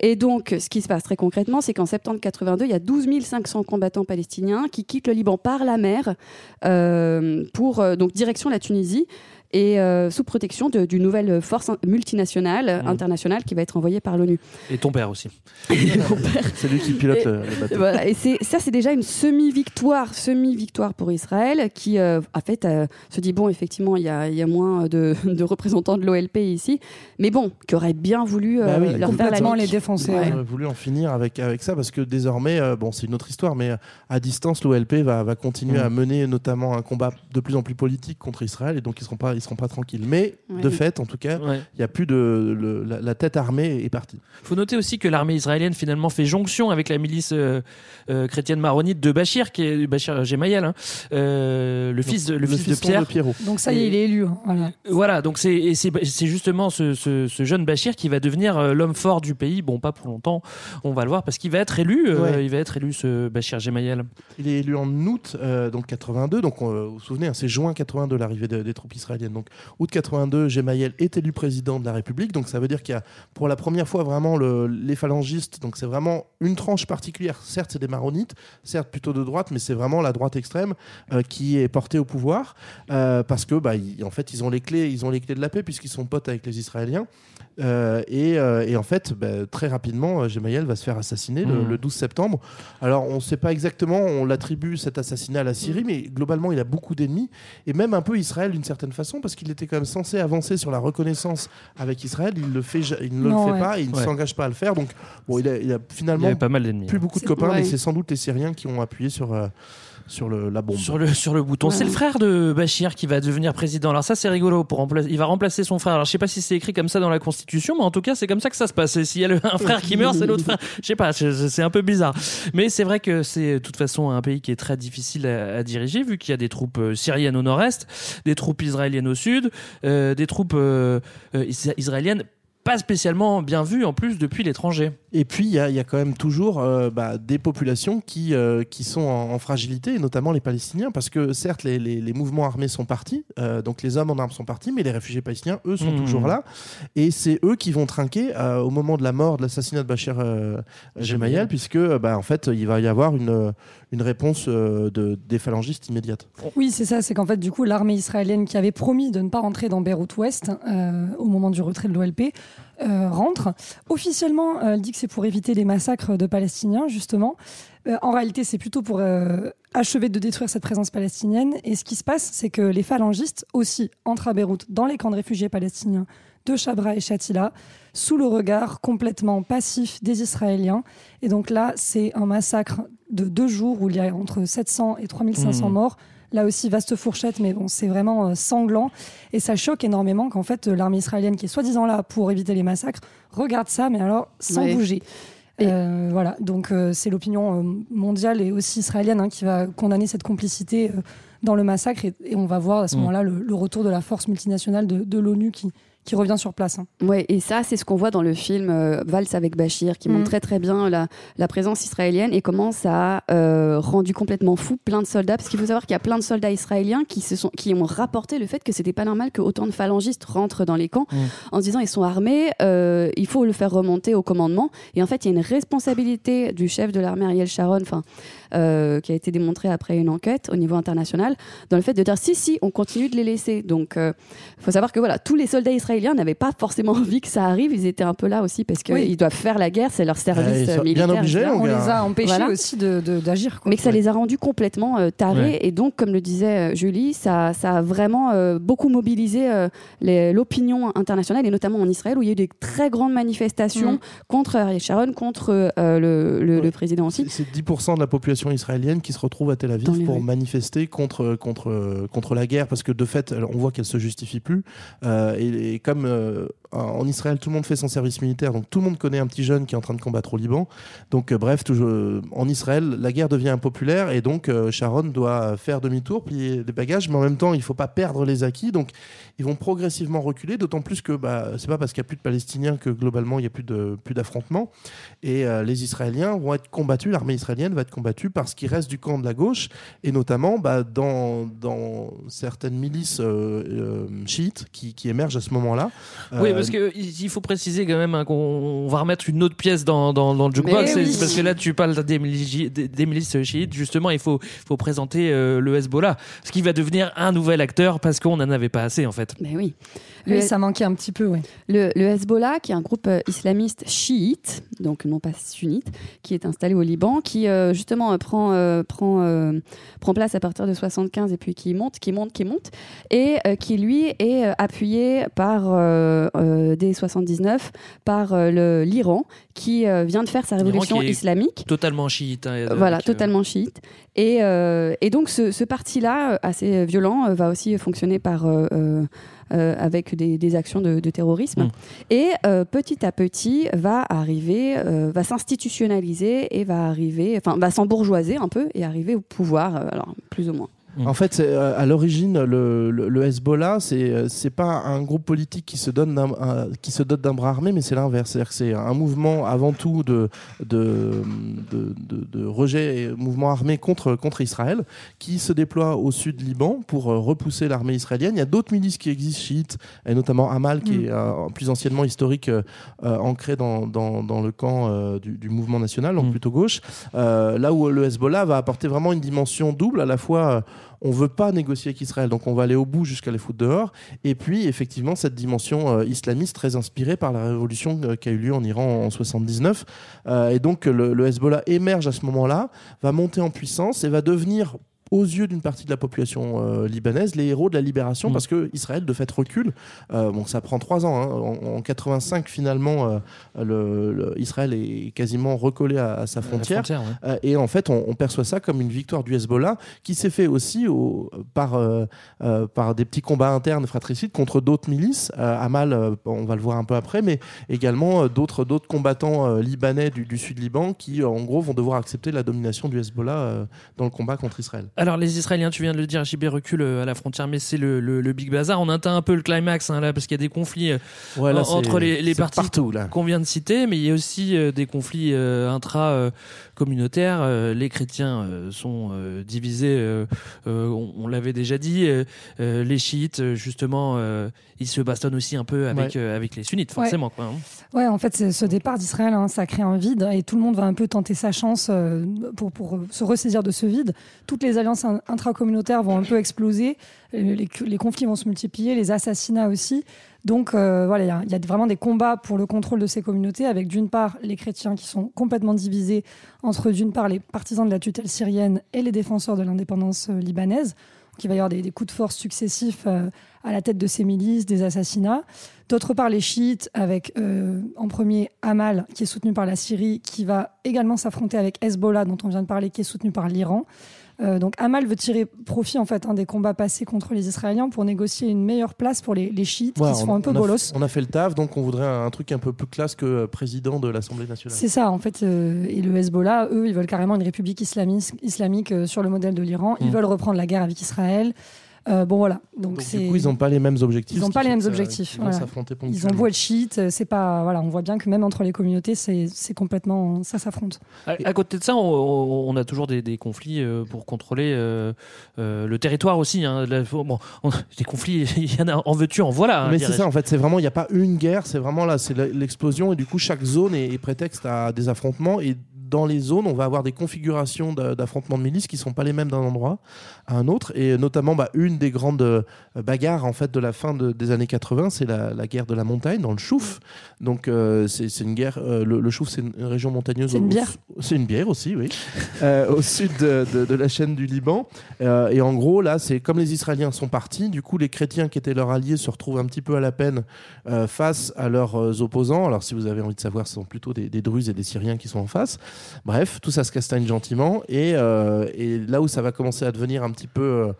Et donc, ce qui se passe très concrètement, c'est qu'en septembre 82, il y a 12 500 combattants palestiniens qui quittent le Liban par la mer pour donc direction la Tunisie et euh, sous protection d'une nouvelle force multinationale Mmh. internationale qui va être envoyée par l'ONU. Et ton père aussi. <laughs> C'est lui qui pilote Et- le, le bateau. Voilà, et ça, c'est déjà une semi-victoire, semi-victoire pour Israël, qui euh, en fait euh, se dit bon, effectivement, il y a, il y a moins de, de représentants de l'OLP ici, mais bon, qui aurait bien voulu euh, Bah oui, leur faire la les défoncer. Ouais. ouais. Voulu en finir avec, avec ça parce que désormais, euh, bon, c'est une autre histoire, mais euh, à distance, l'OLP va, va continuer Mm. à mener notamment un combat de plus en plus politique contre Israël et donc ils seront pas, ils seront pas tranquilles. Mais Ouais. de fait, en tout cas, Ouais. il y a plus de le- la, la tête armée est partie. faut noter aussi que l'armée israélienne finalement fait jonction avec la milice euh, euh, chrétienne maronite de Bachir, qui est Bachir Gemayel, hein, euh, le fils de, le, fils de fiston Pierre. Pierrot. Donc ça y est, il est élu. hein, Voilà. Voilà, donc c'est justement ce, ce- ce jeune Bachir qui va devenir l'homme fort du pays. Bon, pas pour longtemps, on va le voir parce qu'il va être élu. euh, Ouais. Il va être élu ce Bachir Gemayel. Il est élu en août euh, donc 82, donc vous vous souvenez, hein, c'est juin 82 l'arrivée de- des troupes israéliennes. Donc août 82, Gemayel est élu président de la République, donc ça veut dire qu'il y a pour la première fois vraiment le- les phalangistes, donc c'est vraiment une tranche particulière. Certes, c'est des maronites, certes plutôt de droite, mais c'est vraiment la droite extrême euh, qui est portée au pouvoir euh, parce que bah, en fait ils ont les clés, ils ont les clés de la paix puisqu'ils sont potes avec les Israéliens. Euh, et, euh, et en fait, bah, très rapidement, euh, Gemayel va se faire assassiner le, Mhm. le 12 septembre. Alors, on ne sait pas exactement, on l'attribue cet assassinat à la Syrie, mais globalement, il a beaucoup d'ennemis, et même un peu Israël d'une certaine façon, parce qu'il était quand même censé avancer sur la reconnaissance avec Israël. Il, le fait, ja- il ne Non, le fait ouais. pas, et il ne Ouais. s'engage pas à le faire. Donc, bon, il a, il finalement pas mal plus beaucoup de copains, ouais. mais c'est sans doute les Syriens qui ont appuyé sur, euh, sur le, la bombe. Sur le, sur le bouton. Ouais. C'est le frère de Bachir qui va devenir président. Alors ça, c'est rigolo. Pour remplacer, il va remplacer son frère. Alors je sais pas si c'est écrit comme ça dans la Constitution, mais en tout cas, c'est comme ça que ça se passe. S'il y a le- un frère qui meurt, c'est l'autre frère. Je sais pas, c'est un peu bizarre. Mais c'est vrai que c'est de toute façon un pays qui est très difficile à, à diriger, vu qu'il y a des troupes euh, syriennes au nord-est, des troupes israéliennes au sud, euh, des troupes euh, euh, is- israéliennes pas spécialement bien vues en plus depuis l'étranger. Et puis, il y, a- il y a quand même toujours euh, bah, des populations qui, euh, qui sont en, en fragilité, et notamment les Palestiniens, parce que certes, les, les- les mouvements armés sont partis, euh, donc les hommes en armes sont partis, mais les réfugiés palestiniens, eux, sont Mhm. toujours là. Et c'est eux qui vont trinquer euh, au moment de la mort, de l'assassinat de Bachir euh, Gemayel, puisque, bah, en fait, il va y avoir une, une réponse euh, de, des phalangistes immédiate. Oui, c'est ça. C'est qu'en fait, du coup, l'armée israélienne qui avait promis de ne pas rentrer dans Beyrouth Ouest euh, au moment du retrait de l'OLP euh, rentre. Officiellement, euh, elle dit que c'est pour éviter les massacres de Palestiniens, justement. Euh, en réalité, c'est plutôt pour euh, achever de détruire cette présence palestinienne. Et ce qui se passe, c'est que les phalangistes aussi entrent à Beyrouth dans les camps de réfugiés palestiniens de Chabra et Shatila, sous le regard complètement passif des Israéliens. Et donc là, c'est un massacre de deux jours où il y a entre 700 et 3500 Mhm. morts. Là aussi, vaste fourchette, mais bon, c'est vraiment euh, sanglant. Et ça choque énormément qu'en fait, euh, l'armée israélienne, qui est soi-disant là pour éviter les massacres, regarde ça, mais alors sans Ouais. bouger. Euh, voilà, donc euh, c'est l'opinion euh, mondiale et aussi israélienne hein, qui va condamner cette complicité euh, dans le massacre. Et, et on va voir à ce Mm. moment-là le, le retour de la force multinationale de, de l'ONU qui, qui revient sur place. hein. Ouais, et ça, c'est ce qu'on voit dans le film euh, Valse avec Bachir, qui Mm. montre très très bien la, la présence israélienne et comment ça a euh, rendu complètement fou plein de soldats. Parce qu'il faut savoir qu'il y a plein de soldats israéliens qui, se sont, qui ont rapporté le fait que c'était pas normal que autant de phalangistes rentrent dans les camps Mm. en se disant ils sont armés, euh, il faut le faire remonter au commandement. Et en fait, il y a une responsabilité du chef de l'armée Ariel Sharon, enfin, euh, qui a été démontrée après une enquête au niveau international, dans le fait de dire si si, on continue de les laisser. Donc, il faut savoir que voilà, tous les soldats israéliens n'avaient pas forcément <laughs> envie que ça arrive. Ils étaient un peu là aussi parce qu'ils Oui. doivent faire la guerre, c'est leur service ils sont euh, bien militaire. obligés, etc. mon On les a empêchés Voilà. aussi de- de- d'agir. Mais que ça les a rendus complètement euh, tarés. Ouais. Et donc, comme le disait euh, Julie, ça, ça a vraiment euh, beaucoup mobilisé euh, l'opinion internationale, et notamment en Israël, où il y a eu des très grandes manifestations Mm. contre Ariel Sharon, contre euh, le, le- Ouais. le président aussi. C'est 10% de la population israélienne qui se retrouve à Tel Aviv pour rues. manifester contre, contre, contre la guerre, parce que de fait, on voit qu'elle se justifie plus. Euh, et, et comme euh, en Israël, tout le monde fait son service militaire, donc tout le monde connaît un petit jeune qui est en train de combattre au Liban. Donc, euh, bref, euh, en Israël, la guerre devient impopulaire, et donc euh, Sharon doit faire demi-tour, plier les bagages, mais en même temps, il ne faut pas perdre les acquis. Donc, ils vont progressivement reculer, d'autant plus que bah, c'est pas parce qu'il n'y a plus de Palestiniens que globalement, il n'y a plus de- plus d'affrontements. Et les Israéliens vont être combattus, l'armée israélienne va être combattue par ce qui reste du camp de la gauche, et notamment bah, dans, dans certaines milices chiites qui, qui émergent à ce moment-là. Oui, Parce qu'il faut préciser quand même hein, qu'on on va remettre une autre pièce dans, dans, dans le jukebox. Oui. Parce que là, tu parles des milices, des, des milices chiites. Justement, il faut, faut présenter euh, le Hezbollah, ce qui va devenir un nouvel acteur parce qu'on n'en avait pas assez en fait. Mais oui. Oui, ça manquait un petit peu, oui. Le, le Hezbollah, qui est un groupe euh, islamiste chiite, donc non pas sunnite, qui est installé au Liban, qui euh, justement euh, prend, euh, prend, euh, prend place à partir de 75 et puis qui monte, qui monte, qui monte, et euh, qui lui est appuyé par euh, euh, dès 79 par euh, le- l'Iran, qui euh, vient de faire sa révolution qui est islamique. Totalement chiite. hein, Voilà, euh, totalement chiite. Et, euh, et donc ce, ce parti-là, assez violent, va aussi fonctionner par, euh, euh, euh, avec des, des actions de, de terrorisme. Mm. Et euh, petit à petit va arriver, euh, va s'institutionnaliser et va arriver, enfin va s'embourgeoiser un peu et arriver au pouvoir, euh, alors plus ou moins. En fait, euh, à l'origine, le, le- le Hezbollah, c'est euh, c'est pas un groupe politique qui se donne un- qui se dote d'un bras armé, mais c'est l'inverse. C'est-à-dire que c'est un mouvement avant tout de de, de, de- de rejet et mouvement armé contre contre Israël, qui se déploie au sud Liban pour euh, repousser l'armée israélienne. Il y a d'autres milices qui existent chiites, et notamment Hamal, qui Mm. est euh, plus anciennement historique, euh, ancré dans, dans, dans le camp euh, du, du mouvement national, donc Mm. plutôt gauche. Euh, là où le Hezbollah va apporter vraiment une dimension double, à la fois euh, on veut pas négocier avec Israël, donc on va aller au bout jusqu'à les foutre dehors. Et puis effectivement cette dimension euh, islamiste très inspirée par la révolution euh, qui a eu lieu en Iran en 79. Euh, et donc le, le Hezbollah émerge à ce moment-là, va monter en puissance et va devenir aux yeux d'une partie de la population euh, libanaise, les héros de la libération, Mm. parce que Israël de fait recule. Euh, bon, ça prend trois ans. hein. En, en 85, finalement, euh, le, le- Israël est quasiment recollé à, à sa frontière. frontière, ouais. Et en fait, on, on perçoit ça comme une victoire du Hezbollah qui s'est fait aussi au- par, par des petits combats internes fratricides contre d'autres milices. Hamal, euh, on va le voir un peu après, mais également d'autres d'autres combattants libanais du, du sud Liban qui, en gros, vont devoir accepter la domination du Hezbollah dans le combat contre Israël. Alors les Israéliens, tu viens de le dire, JB recule euh, à la frontière, mais c'est le, le- le Big Bazar. On atteint un peu le climax hein, là, parce qu'il y a des conflits euh, Ouais, là, en- c'est- entre les, là. qu'on vient de citer, mais il y a aussi euh, des conflits euh, intra-communautaires. Euh, les chrétiens euh, sont euh, divisés, on, on l'avait déjà dit. Les chiites, justement, ils se bastonnent aussi un peu avec, Ouais. avec les sunnites, forcément. Quoi, hein. Ouais, en fait, ce départ d'Israël, hein, ça crée un vide et tout le monde va un peu tenter sa chance pour, pour se ressaisir de ce vide. Toutes les alliances in- intracommunautaires vont un peu exploser, les, conflits vont se multiplier, les assassinats aussi. Donc euh, voilà, il y a- vraiment des combats pour le contrôle de ces communautés, avec d'une part les chrétiens qui sont complètement divisés entre d'une part les partisans de la tutelle syrienne et les défenseurs de l'indépendance euh, libanaise. Il va y avoir des, coups de force successifs euh, à la tête de ces milices, des assassinats. D'autre part, les chiites, avec en premier Hamal, qui est soutenu par la Syrie, qui va également s'affronter avec Hezbollah, dont on vient de parler, qui est soutenu par l'Iran. Euh, donc Hamal veut tirer profit en fait hein, des combats passés contre les Israéliens pour négocier une meilleure place pour les, les chiites Ouais, qui se on- font un peu on on a fait le taf, donc on voudrait un, un truc un peu plus classe que euh, président de l'Assemblée nationale. C'est ça, en fait. euh, et le Hezbollah, eux, ils veulent carrément une république islamique, islamique sur le modèle de l'Iran. Ils Mm. veulent reprendre la guerre avec Israël. Euh, bon, voilà. Donc, Donc, c'est. du coup, ils n'ont pas les mêmes objectifs. Ils n'ont pas les mêmes objectifs, Ils voilà. Ils ont beau être euh, c'est pas. Voilà, on voit bien que même entre les communautés, c'est c'est complètement. Ça s'affronte. À, à côté de ça, on, a toujours des, des conflits euh, pour contrôler euh, euh, le territoire aussi. hein. Bon, on- <laughs> des conflits, il y en a en veux-tu, en voilà. hein, Mais c'est ça, en fait, c'est vraiment, il n'y a pas une guerre, c'est vraiment là, c'est l'explosion, et du coup, chaque zone est, est prétexte à des affrontements, et dans les zones, on va avoir des configurations d'a- d'affrontements de milices qui sont pas les mêmes d'un endroit à un autre. Et notamment, bah, une des grandes euh, bagarres en fait de la fin de- des années 80, c'est la, la guerre de la montagne dans le Chouf. Donc euh, c'est une guerre. euh, le, le Chouf, c'est une région montagneuse. C'est une bière. C'est une bière aussi, oui. <laughs> Euh, au sud de, de- de la chaîne du Liban. Et en gros, là, c'est comme les Israéliens sont partis, du coup, les chrétiens qui étaient leurs alliés se retrouvent un petit peu à la peine face à leurs opposants. Alors, si vous avez envie de savoir, ce sont plutôt des, des Druzes et des Syriens qui sont en face. Bref, tout ça se castagne gentiment. Et, et là où ça va commencer à devenir un petit peu. euh,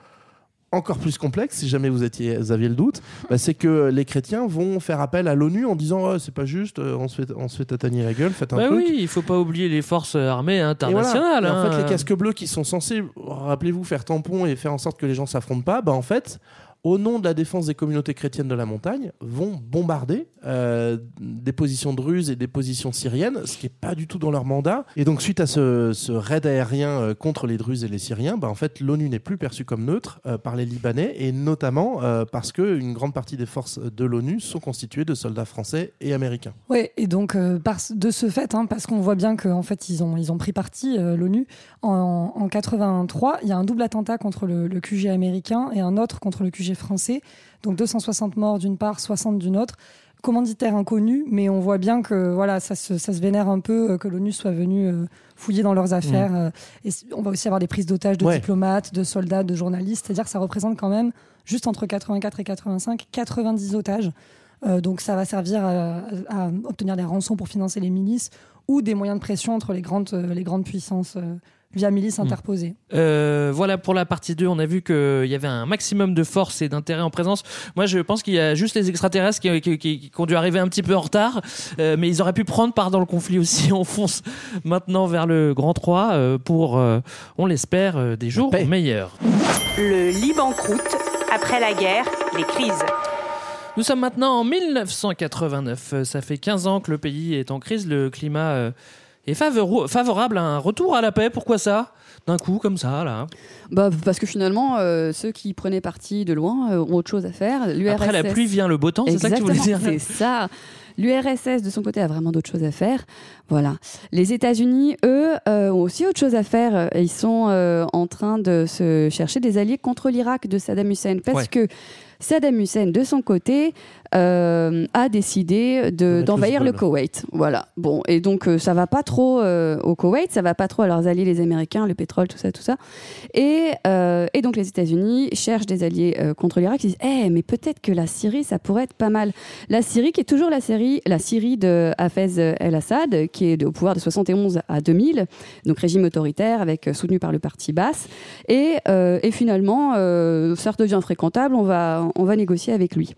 encore plus complexe, si jamais vous, étiez, vous aviez le doute, bah, c'est que les chrétiens vont faire appel à l'ONU en disant Oh, c'est pas juste, euh, on se fait, on se fait tatanier la gueule, faites un Bah truc. oui, il faut pas oublier les forces armées Et voilà. internationales. Et en hein. fait, les casques bleus qui sont censés, rappelez-vous, faire tampon et faire en sorte que les gens s'affrontent pas, bah en fait, au nom de la défense des communautés chrétiennes de la montagne, vont bombarder euh, des positions druzes et des positions syriennes, ce qui est pas du tout dans leur mandat. Et donc, suite à ce, raid aérien euh, contre les druzes et les syriens, bah en fait, l'ONU n'est plus perçue comme neutre euh, par les Libanais, et notamment parce que une grande partie des forces de l'ONU sont constituées de soldats français et américains. Ouais, et donc de ce fait, hein, parce qu'on voit bien qu'en fait ils ont, ils ont pris parti, l'ONU, en, en 83, il y a un double attentat contre le QG américain et un autre contre le QG français. Donc 260 morts d'une part, 60 d'une autre. Commanditaire inconnu, mais on voit bien que voilà, ça se, ça se vénère un peu euh, que l'ONU soit venue euh, fouiller dans leurs affaires. euh, et on va aussi avoir des prises d'otages de Ouais. diplomates, de soldats, de journalistes. C'est-à-dire que ça représente quand même, juste entre 84 et 85, 90 otages. Euh, donc ça va servir à, à obtenir des rançons pour financer les milices ou des moyens de pression entre les grandes, les grandes puissances via milices interposées. Euh, voilà pour la partie 2, on a vu qu'il y avait un maximum de force et d'intérêt en présence. Moi, je pense qu'il y a juste les extraterrestres qui, qui- qui- qui ont dû arriver un petit peu en retard, euh, mais ils auraient pu prendre part dans le conflit aussi. <laughs> On fonce maintenant vers le Grand 3 euh, pour, euh, on l'espère, des jours meilleurs. Le Liban croûte, après la guerre, les crises. Nous sommes maintenant en 1989. Euh, Ça fait 15 ans que le pays est en crise. Le climat euh, est favorable à un retour à la paix. Pourquoi ça? D'un coup, comme ça, là. Bah, parce que finalement, euh, ceux qui prenaient parti de loin euh, ont autre chose à faire. L'URSS Après la pluie vient le beau temps, c'est ça que tu voulais dire C'est ça. L'URSS, de son côté, a vraiment d'autres choses à faire. Voilà. Les États-Unis, eux, euh, ont aussi autre chose à faire. Ils sont en train de se chercher des alliés contre l'Irak de Saddam Hussein. Parce Ouais. que Saddam Hussein, de son côté, euh, a décidé d'envahir le le Koweït. Voilà. Bon, et donc euh, ça va pas trop euh, au Koweït, ça va pas trop à leurs alliés, les Américains, le pétrole, tout ça, tout ça. Et, euh, et donc les États-Unis cherchent des alliés euh, contre l'Irak. Ils disent, eh, mais peut-être que la Syrie, ça pourrait être pas mal. La Syrie, qui est toujours la Syrie, la Syrie de Hafez el-Assad, qui est au pouvoir de 71 à 2000, donc régime autoritaire, avec euh, soutenu par le parti basse. Et, euh, et finalement, euh, ça redevient fréquentable. On va, on va négocier avec lui.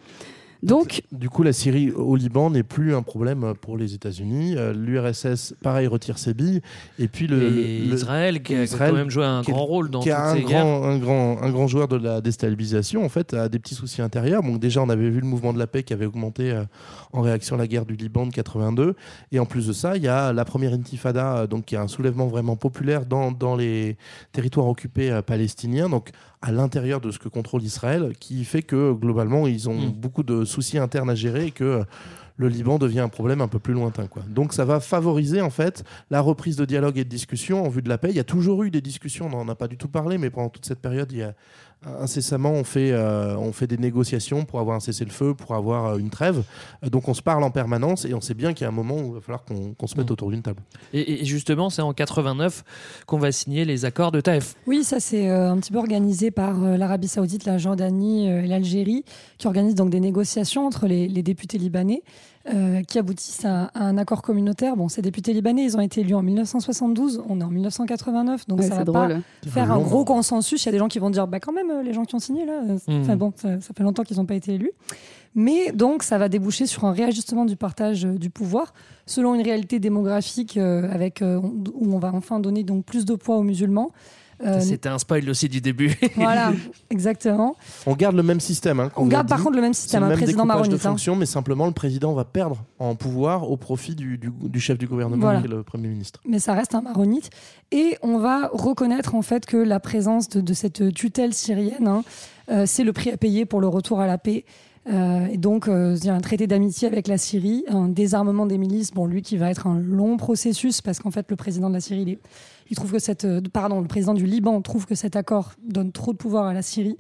Donc, Du coup, la Syrie au Liban n'est plus un problème pour les États-Unis. Euh, L'URSS, pareil, retire ses billes. Et puis le, Et le- Israël, qui a Israël, quand même joué un grand rôle dans qui a toutes un ces grand, un grand, un grand joueur de la déstabilisation, en fait, a des petits soucis intérieurs. Donc déjà, on avait vu le mouvement de la paix qui avait augmenté euh, en réaction à la guerre du Liban de 82. Et en plus de ça, il y a la première intifada, euh, donc qui est un soulèvement vraiment populaire dans, dans les territoires occupés palestiniens. Donc à l'intérieur de ce que contrôle Israël, qui fait que globalement, ils ont Mm. beaucoup de soucis internes à gérer et que euh, le Liban devient un problème un peu plus lointain. Quoi. Donc ça va favoriser en fait la reprise de dialogue et de discussion en vue de la paix. Il y a toujours eu des discussions, on n'en a pas du tout parlé, mais pendant toute cette période, il y a incessamment on fait, euh, on fait des négociations pour avoir un cessez-le-feu, pour avoir euh, une trêve. Euh, donc on se parle en permanence et on sait bien qu'il y a un moment où il va falloir qu'on se mette autour d'une table. Et, et justement, c'est en 89 qu'on va signer les accords de Taïf. Oui, ça c'est euh, un petit peu organisé par euh, l'Arabie Saoudite, la Jordanie euh, et l'Algérie, qui organisent donc des négociations entre les, les députés libanais, euh, qui aboutissent à, à un accord communautaire. Bon, ces députés libanais, ils ont été élus en 1972, on est en 1989, donc Ouais, ça va drôle. pas faire un gros consensus. Il y a des gens qui vont dire, bah quand même, euh, les gens qui ont signé là, enfin bon, ça, ça fait longtemps qu'ils n'ont pas été élus. Mais donc, ça va déboucher sur un réajustement du partage euh, du pouvoir selon une réalité démographique euh, avec, euh, où on va enfin donner donc plus de poids aux musulmans. Euh, C'était un spoil aussi du début. <laughs> voilà, exactement. On garde le même système. hein, On garde par dit. contre le même système, le un même président découpage de maronite. hein. fonctions, mais simplement le président va perdre en pouvoir au profit du, du- du chef du gouvernement, Voilà. est le Premier ministre. mais ça reste un maronite. Et on va reconnaître en fait que la présence de, de cette tutelle syrienne, hein, euh, c'est le prix à payer pour le retour à la paix. Euh, et donc, euh, il y a un traité d'amitié avec la Syrie, un désarmement des milices, bon, lui qui va être un long processus, parce qu'en fait, le président de la Syrie, il, est- il trouve que cette, euh, pardon, le président du Liban trouve que cet accord donne trop de pouvoir à la Syrie.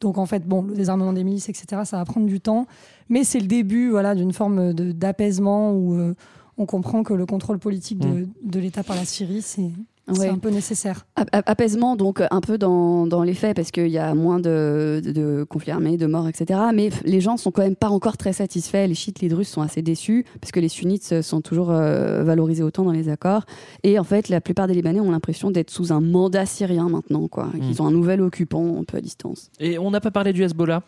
Donc, en fait, bon, le désarmement des milices, etc., ça va prendre du temps. Mais c'est le début, voilà, d'une forme d'apaisement où euh, on comprend que le contrôle politique de, de l'État par la Syrie, c'est c'est Ouais. un peu nécessaire. A- Apaisement, donc un peu dans, dans les faits, parce qu'il y a moins de, de, de conflits armés, de morts, etc. Mais les gens sont quand même pas encore très satisfaits. Les chiites, les druzes sont assez déçus, parce que les sunnites sont toujours euh, valorisés autant dans les accords. Et en fait, la plupart des Libanais ont l'impression d'être sous un mandat syrien maintenant, quoi. Mm. Qu'ils ont un nouvel occupant un peu à distance. Et on n'a pas parlé du Hezbollah.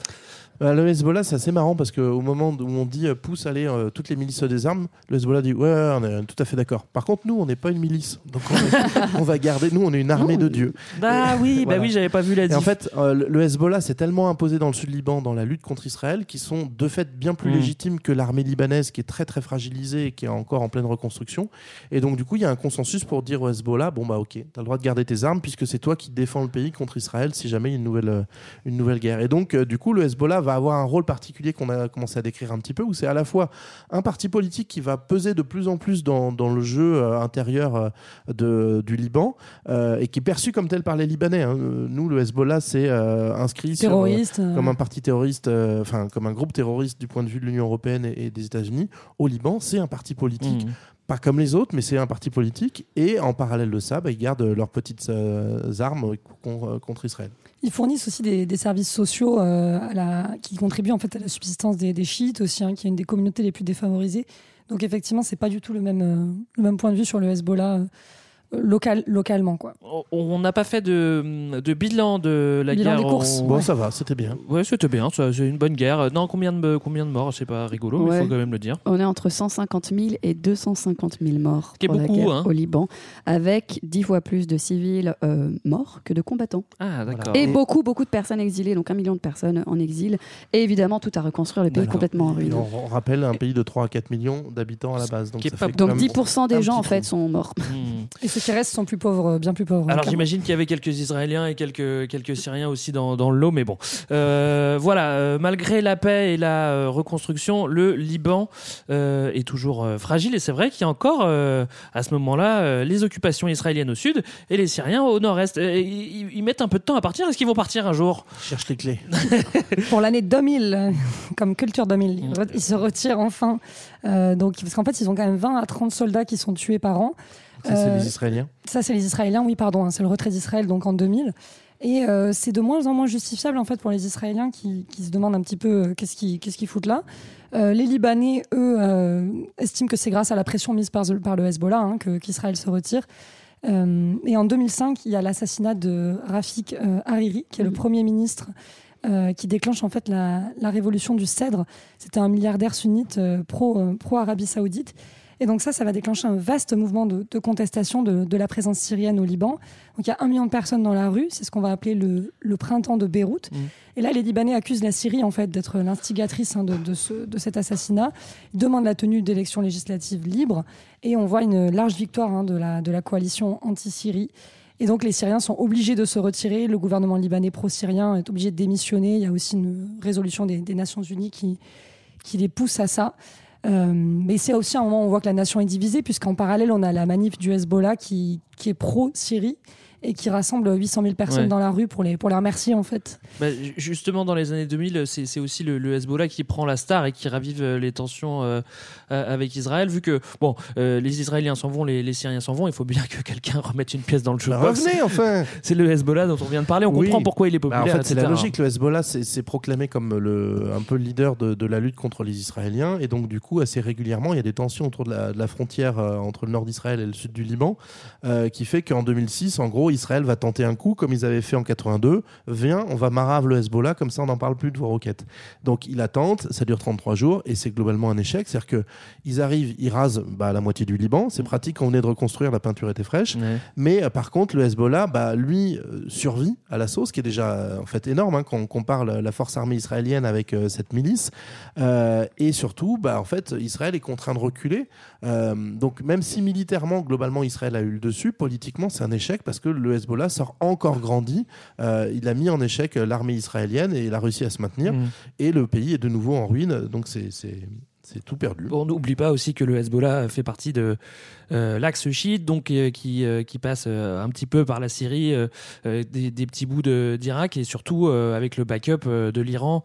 Bah, le Hezbollah, c'est assez marrant parce qu'au moment où on dit euh, pousse, allez, euh, toutes les milices se désarment, le Hezbollah dit ouais, ouais, on est tout à fait d'accord. Par contre, nous, on n'est pas une milice. Donc on, est- on va garder, nous, on est une armée de Dieu. Bah oui, bah Voilà. oui, j'avais pas vu la Et en fait, euh, le- le Hezbollah s'est tellement imposé dans le sud Liban dans la lutte contre Israël qu'ils sont de fait bien plus Mm. légitimes que l'armée libanaise qui est très très fragilisée et qui est encore en pleine reconstruction. Et donc du coup, il y a un consensus pour dire au Hezbollah bon bah ok, t'as le droit de garder tes armes puisque c'est toi qui défends le pays contre Israël si jamais il y a une nouvelle euh, une nouvelle guerre. Et donc euh, du coup, le Hezbollah va avoir un rôle particulier qu'on a commencé à décrire un petit peu où c'est à la fois un parti politique qui va peser de plus en plus dans, dans le jeu euh, intérieur euh, de, du Liban euh, et qui est perçu comme tel par les Libanais. hein. Nous, le Hezbollah, c'est euh, inscrit sur, comme un parti terroriste, enfin comme un groupe terroriste du point de vue de l'Union européenne et, et des États-Unis. Au Liban, c'est un parti politique. Mhm. Pas comme les autres, mais c'est un parti politique. Et en parallèle de ça, bah, ils gardent leurs petites euh, armes con- contre Israël. Ils fournissent aussi des, services sociaux euh, qui contribuent en fait à la subsistance des, chiites aussi, hein, qui est une des communautés les plus défavorisées. Donc effectivement, c'est pas du tout le même, euh, le même point de vue sur le Hezbollah local, localement. Quoi. On- n'a pas fait de, de bilan de la Bilan guerre. des courses. on- Bon, ça va, c'était bien. Ouais, c'était bien, c'est une bonne guerre. Non, combien de, combien de morts C'est pas rigolo, mais il faut quand même le dire. On est entre 150 000 et 250 000 morts qui est pour la beaucoup, guerre hein. au Liban, avec 10 fois plus de civils euh, morts que de combattants. Ah, d'accord. Et beaucoup, beaucoup de personnes exilées, donc un million de personnes en exil. Et évidemment, tout à reconstruire, le pays D'accord. complètement en ruine. on, rappelle un pays de 3 à 4 millions d'habitants à la base. Donc, ça fait Donc quand même 10% des gens, en fait, sont morts. Hmm. Et ceux qui restent sont plus pauvres, euh, bien plus pauvres. Alors j'imagine qu'il y avait quelques Israéliens et quelques, quelques Syriens aussi dans, dans le lot, mais bon. Euh, voilà, euh, malgré la paix et la euh, reconstruction, le Liban euh, est toujours euh, fragile et c'est vrai qu'il y a encore euh, à ce moment-là euh, les occupations israéliennes au sud et les Syriens au nord-est. Ils, ils mettent un peu de temps à partir, est-ce qu'ils vont partir un jour? Cherche les clés. <laughs> pour l'année 2000, euh, comme culture 2000. Ils re- Ils se retirent enfin. Euh, donc, parce qu'en fait, ils ont quand même 20 à 30 soldats qui sont tués par an. Ça, c'est Euh, les Israéliens. Ça, c'est les Israéliens, oui, pardon. hein, c'est le retrait d'Israël, donc en 2000. Et euh, c'est de moins en moins justifiable, en fait, pour les Israéliens qui, qui se demandent un petit peu euh, qu'est-ce qu'ils qu'est-ce qu'ils foutent là. Euh, les Libanais, eux, estiment que c'est grâce à la pression mise par, par le Hezbollah hein, qu'Israël se retire. Et en 2005, il y a l'assassinat de Rafik Hariri, qui est le premier ministre qui déclenche en fait la, la révolution du Cèdre. C'était un milliardaire sunnite pro, pro-Arabie Saoudite. Et donc ça, ça va déclencher un vaste mouvement de, de contestation de, de la présence syrienne au Liban. Donc il y a un million de personnes dans la rue, c'est ce qu'on va appeler le, le printemps de Beyrouth. Et là, les Libanais accusent la Syrie en fait d'être l'instigatrice hein, de, de, ce- de cet assassinat. Ils demandent la tenue d'élections législatives libres. Et on voit une large victoire hein, de, la, de la coalition anti-Syrie. Et donc les Syriens sont obligés de se retirer. Le gouvernement libanais pro-syrien est obligé de démissionner. Il y a aussi une résolution des, des Nations Unies qui, qui les pousse à ça. Euh, mais c'est aussi un moment où on voit que la nation est divisée, puisqu'en parallèle, on a la manif du Hezbollah qui, qui est pro-Syrie et qui rassemble 800 000 personnes Ouais. dans la rue pour les, pour les remercier, en fait. Bah, ju- justement, dans les années 2000, c'est c'est aussi le, le Hezbollah qui prend la star et qui ravive euh, les tensions euh, euh, avec Israël, vu que bon, euh, les Israéliens s'en vont, les, les Syriens s'en vont, il faut bien que quelqu'un <laughs> remette une pièce dans le Bah, jukebox. revenez enfin <laughs> C'est le Hezbollah dont on vient de parler, on Oui. comprend pourquoi il est Bah, populaire. en fait, c'est la logique. Le Hezbollah s'est s'est proclamé comme le, un peu le leader de, de la lutte contre les Israéliens. Et donc, du coup, assez régulièrement, il y a des tensions autour de la, de la frontière euh, entre le nord d'Israël et le sud du Liban, euh, qui fait qu'en 2006, en gros, Israël va tenter un coup, comme ils avaient fait en 82. Viens, on va marave le Hezbollah, comme ça, on n'en parle plus de vos roquettes. Donc, il attente, ça dure 33 jours, et c'est globalement un échec. C'est-à-dire qu'ils arrivent, ils rasent bah, la moitié du Liban. C'est pratique, on venait de reconstruire, la peinture était fraîche. Mais euh, par contre, le Hezbollah, bah, lui, euh, survit à la sauce, qui est déjà euh, en fait énorme hein, quand on compare la, la force armée israélienne avec cette milice. Et surtout, bah, en fait, Israël est contraint de reculer. Donc, même si militairement, globalement, Israël a eu le dessus, politiquement, c'est un échec parce que le Hezbollah sort encore grandi. Euh, il a mis en échec l'armée israélienne et il a réussi à se maintenir. Mm. Et le pays est de nouveau en ruine. Donc c'est tout perdu. On n'oublie pas aussi que le Hezbollah fait partie de euh, l'axe chiite, donc euh, qui, euh, qui passe un petit peu par la Syrie, des, des petits bouts d'Irak et surtout avec le backup de l'Iran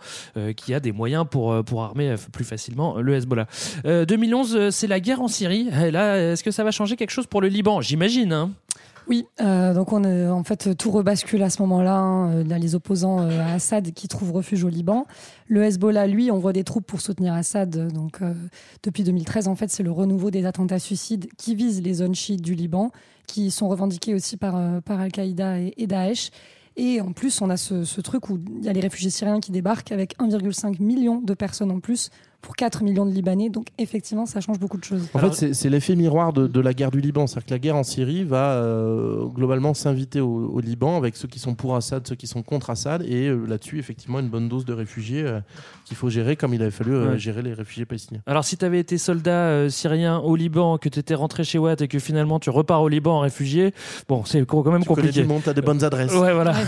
qui a des moyens pour, pour armer plus facilement le Hezbollah. Euh, 2011, euh, c'est la guerre en Syrie. Et là, est-ce que ça va changer quelque chose pour le Liban? J'imagine. hein. Oui, euh, donc on est, en fait tout rebascule à ce moment-là. hein. A les opposants euh, à Assad qui trouvent refuge au Liban. Le Hezbollah, lui, envoie des troupes pour soutenir Assad. Donc euh, depuis 2013, en fait, c'est le renouveau des attentats suicides qui visent les zones chiites du Liban, qui sont revendiquées aussi par, euh, par Al-Qaïda et, et Daesh. Et en plus, on a ce, ce truc où il y a les réfugiés syriens qui débarquent avec 1,5 million de personnes en plus pour 4 millions de Libanais. Donc effectivement, ça change beaucoup de choses. En fait, c'est- l'effet miroir de, de la guerre du Liban. C'est-à-dire que la guerre en Syrie va euh, globalement s'inviter au, au Liban avec ceux qui sont pour Assad, ceux qui sont contre Assad. Et euh, là-dessus, effectivement, une bonne dose de réfugiés euh, qu'il faut gérer comme il avait fallu euh, Ouais. gérer les réfugiés palestiniens. Alors, si tu avais été soldat euh, syrien au Liban, que tu étais rentré chez Watt et que finalement tu repars au Liban en réfugié, bon, c'est quand même Tu compliqué. monde, t'as des bonnes adresses. Ouais, voilà. <laughs>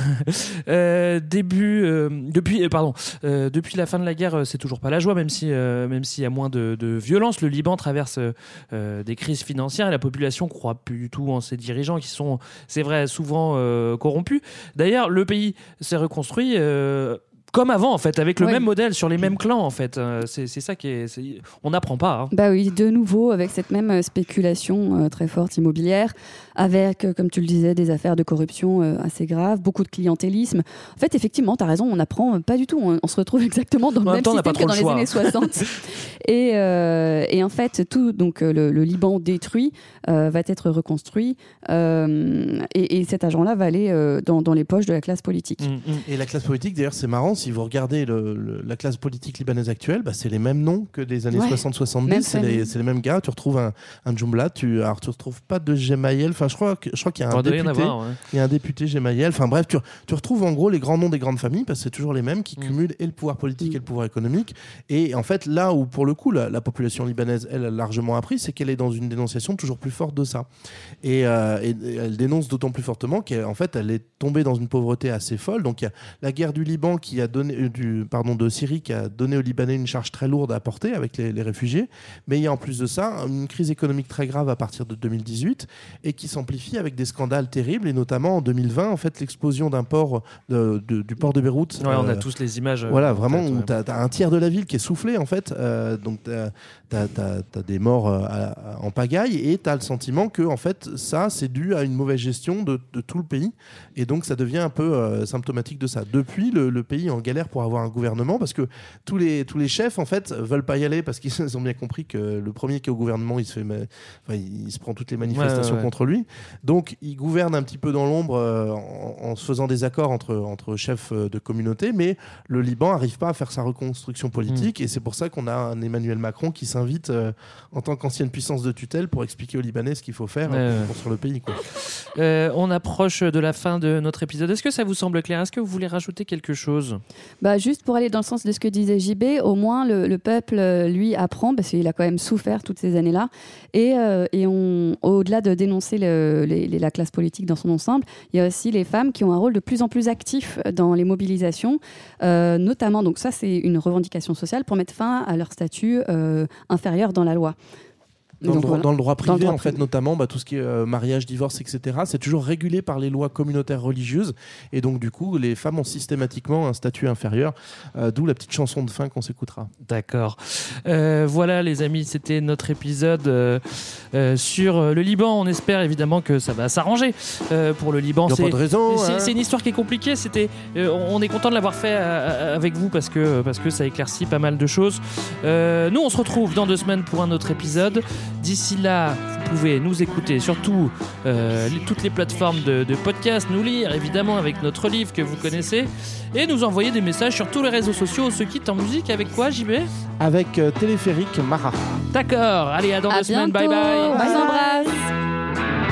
Euh, début, euh, depuis, euh, pardon, euh, depuis la fin de la guerre, c'est toujours pas la joie, même si, euh, même s'il y a moins de, de violence. Le Liban traverse euh, euh, des crises financières et la population croit plus du tout en ses dirigeants qui sont, c'est vrai, souvent euh, corrompus. D'ailleurs, le pays s'est reconstruit. comme avant, en fait, avec le Ouais. même modèle, sur les mêmes clans, en fait. Euh, c'est ça qui est. On n'apprend pas. hein. Bah oui, de nouveau avec cette même spéculation euh, très forte immobilière, avec, euh, comme tu le disais, des affaires de corruption euh, assez graves, beaucoup de clientélisme. En fait, effectivement, tu as raison, on n'apprend euh, pas du tout. On, on se retrouve <laughs> exactement dans le En même temps, système que dans le les années 60. <laughs> et, euh, et en fait, tout donc le, le Liban détruit euh, va être reconstruit, euh, et, et cet argent-là va aller dans, dans les poches de la classe politique. Mm, Et la classe politique, d'ailleurs, c'est marrant, si vous regardez le- le- la classe politique libanaise actuelle, bah, c'est les mêmes noms que des années Ouais. 60-70, Même c'est les, mêmes gars. Tu retrouves un, un Djumbla, tu, alors tu retrouves pas de Gemayel, enfin je crois, que- je crois qu'il y a un Il député, avoir, ouais. il y a un député Gemayel, enfin bref, tu, tu retrouves en gros les grands noms des grandes familles, parce que c'est toujours les mêmes Mm. qui cumulent et le pouvoir politique et le pouvoir économique. Et en fait, là où pour le coup, la, la population libanaise, elle, a largement appris, c'est qu'elle est dans une dénonciation toujours plus forte de ça. Et, euh, et elle dénonce d'autant plus fortement qu'en fait, elle est tombée dans une pauvreté assez folle. Donc, il y a la guerre du Liban qui a donné, euh, du, pardon, de Syrie qui a donné aux Libanais une charge très lourde à porter avec les, les réfugiés. Mais il y a en plus de ça une crise économique très grave à partir de 2018 et qui s'amplifie avec des scandales terribles et notamment en 2020, en fait, l'explosion d'un port de- de- du port de Beyrouth. Ouais, on a euh, tous les images. euh, voilà, en vraiment, où tu as, un tiers de la ville qui est soufflé, en fait. Euh, donc, tu as, des morts euh, à- à- en pagaille et tu as le sentiment que, en fait, ça, c'est dû à une mauvaise gestion de, de tout le pays. Et donc, ça devient un peu euh, symptomatique de ça. Depuis, le, le pays est en galère pour avoir un gouvernement parce que tous les, tous les chefs, en fait, veulent pas y aller parce qu'ils <laughs> ont bien compris que le premier qui est au gouvernement, il se, fait, enfin, il se prend toutes les manifestations Ouais, ouais, ouais. contre lui. Donc, il gouverne un petit peu dans l'ombre euh, en, en se faisant des accords entre, entre chefs de communauté, mais le Liban n'arrive pas à faire sa reconstruction politique et c'est pour ça qu'on a un Emmanuel Macron qui s'invite euh, en tant qu'ancienne puissance de tutelle pour expliquer aux Libanais ce qu'il faut faire euh, pour construire le pays. Quoi. Euh, on approche de la fin de notre épisode. Est-ce que ça vous semble clair? Est-ce que vous voulez rajouter quelque chose? Bah, juste pour aller dans le sens de ce que disait JB, au moins le, le peuple, euh, lui, apprend, parce qu'il a quand même souffert toutes ces années-là. Et, euh, et on, au-delà de dénoncer le- les- les- la classe politique dans son ensemble, il y a aussi les femmes qui ont un rôle de plus en plus actif dans les mobilisations, euh, notamment, donc ça c'est une revendication sociale, pour mettre fin à leur statut euh, inférieur dans la loi. Dans, le Donc, droit, voilà. dans le droit Dans privé, le droit en fait, privé. notamment, bah, tout ce qui est euh, mariage, divorce, etc., c'est toujours régulé par les lois communautaires religieuses. Et donc, du coup, les femmes ont systématiquement un statut inférieur, euh, d'où la petite chanson de fin qu'on s'écoutera. D'accord. Euh, voilà, les amis, c'était notre épisode euh, euh, sur le Liban. On espère évidemment que ça va s'arranger euh, pour le Liban. Y a C'est- pas de raison, C'est hein. c'est une histoire qui est compliquée. C'était, euh, on est content de l'avoir fait euh, avec vous parce que parce que ça éclaircit pas mal de choses. Euh, nous, on se retrouve dans deux semaines pour un autre épisode. D'ici là, vous pouvez nous écouter surtout euh, les- toutes les plateformes de, de podcast, nous lire évidemment avec notre livre que vous connaissez et nous envoyer des messages sur tous les réseaux sociaux. Se quitte en musique avec quoi, JB Avec euh, Téléphérique Mara. D'accord. Allez, à dans À deux semaines. Bye bye. On vous embrasse.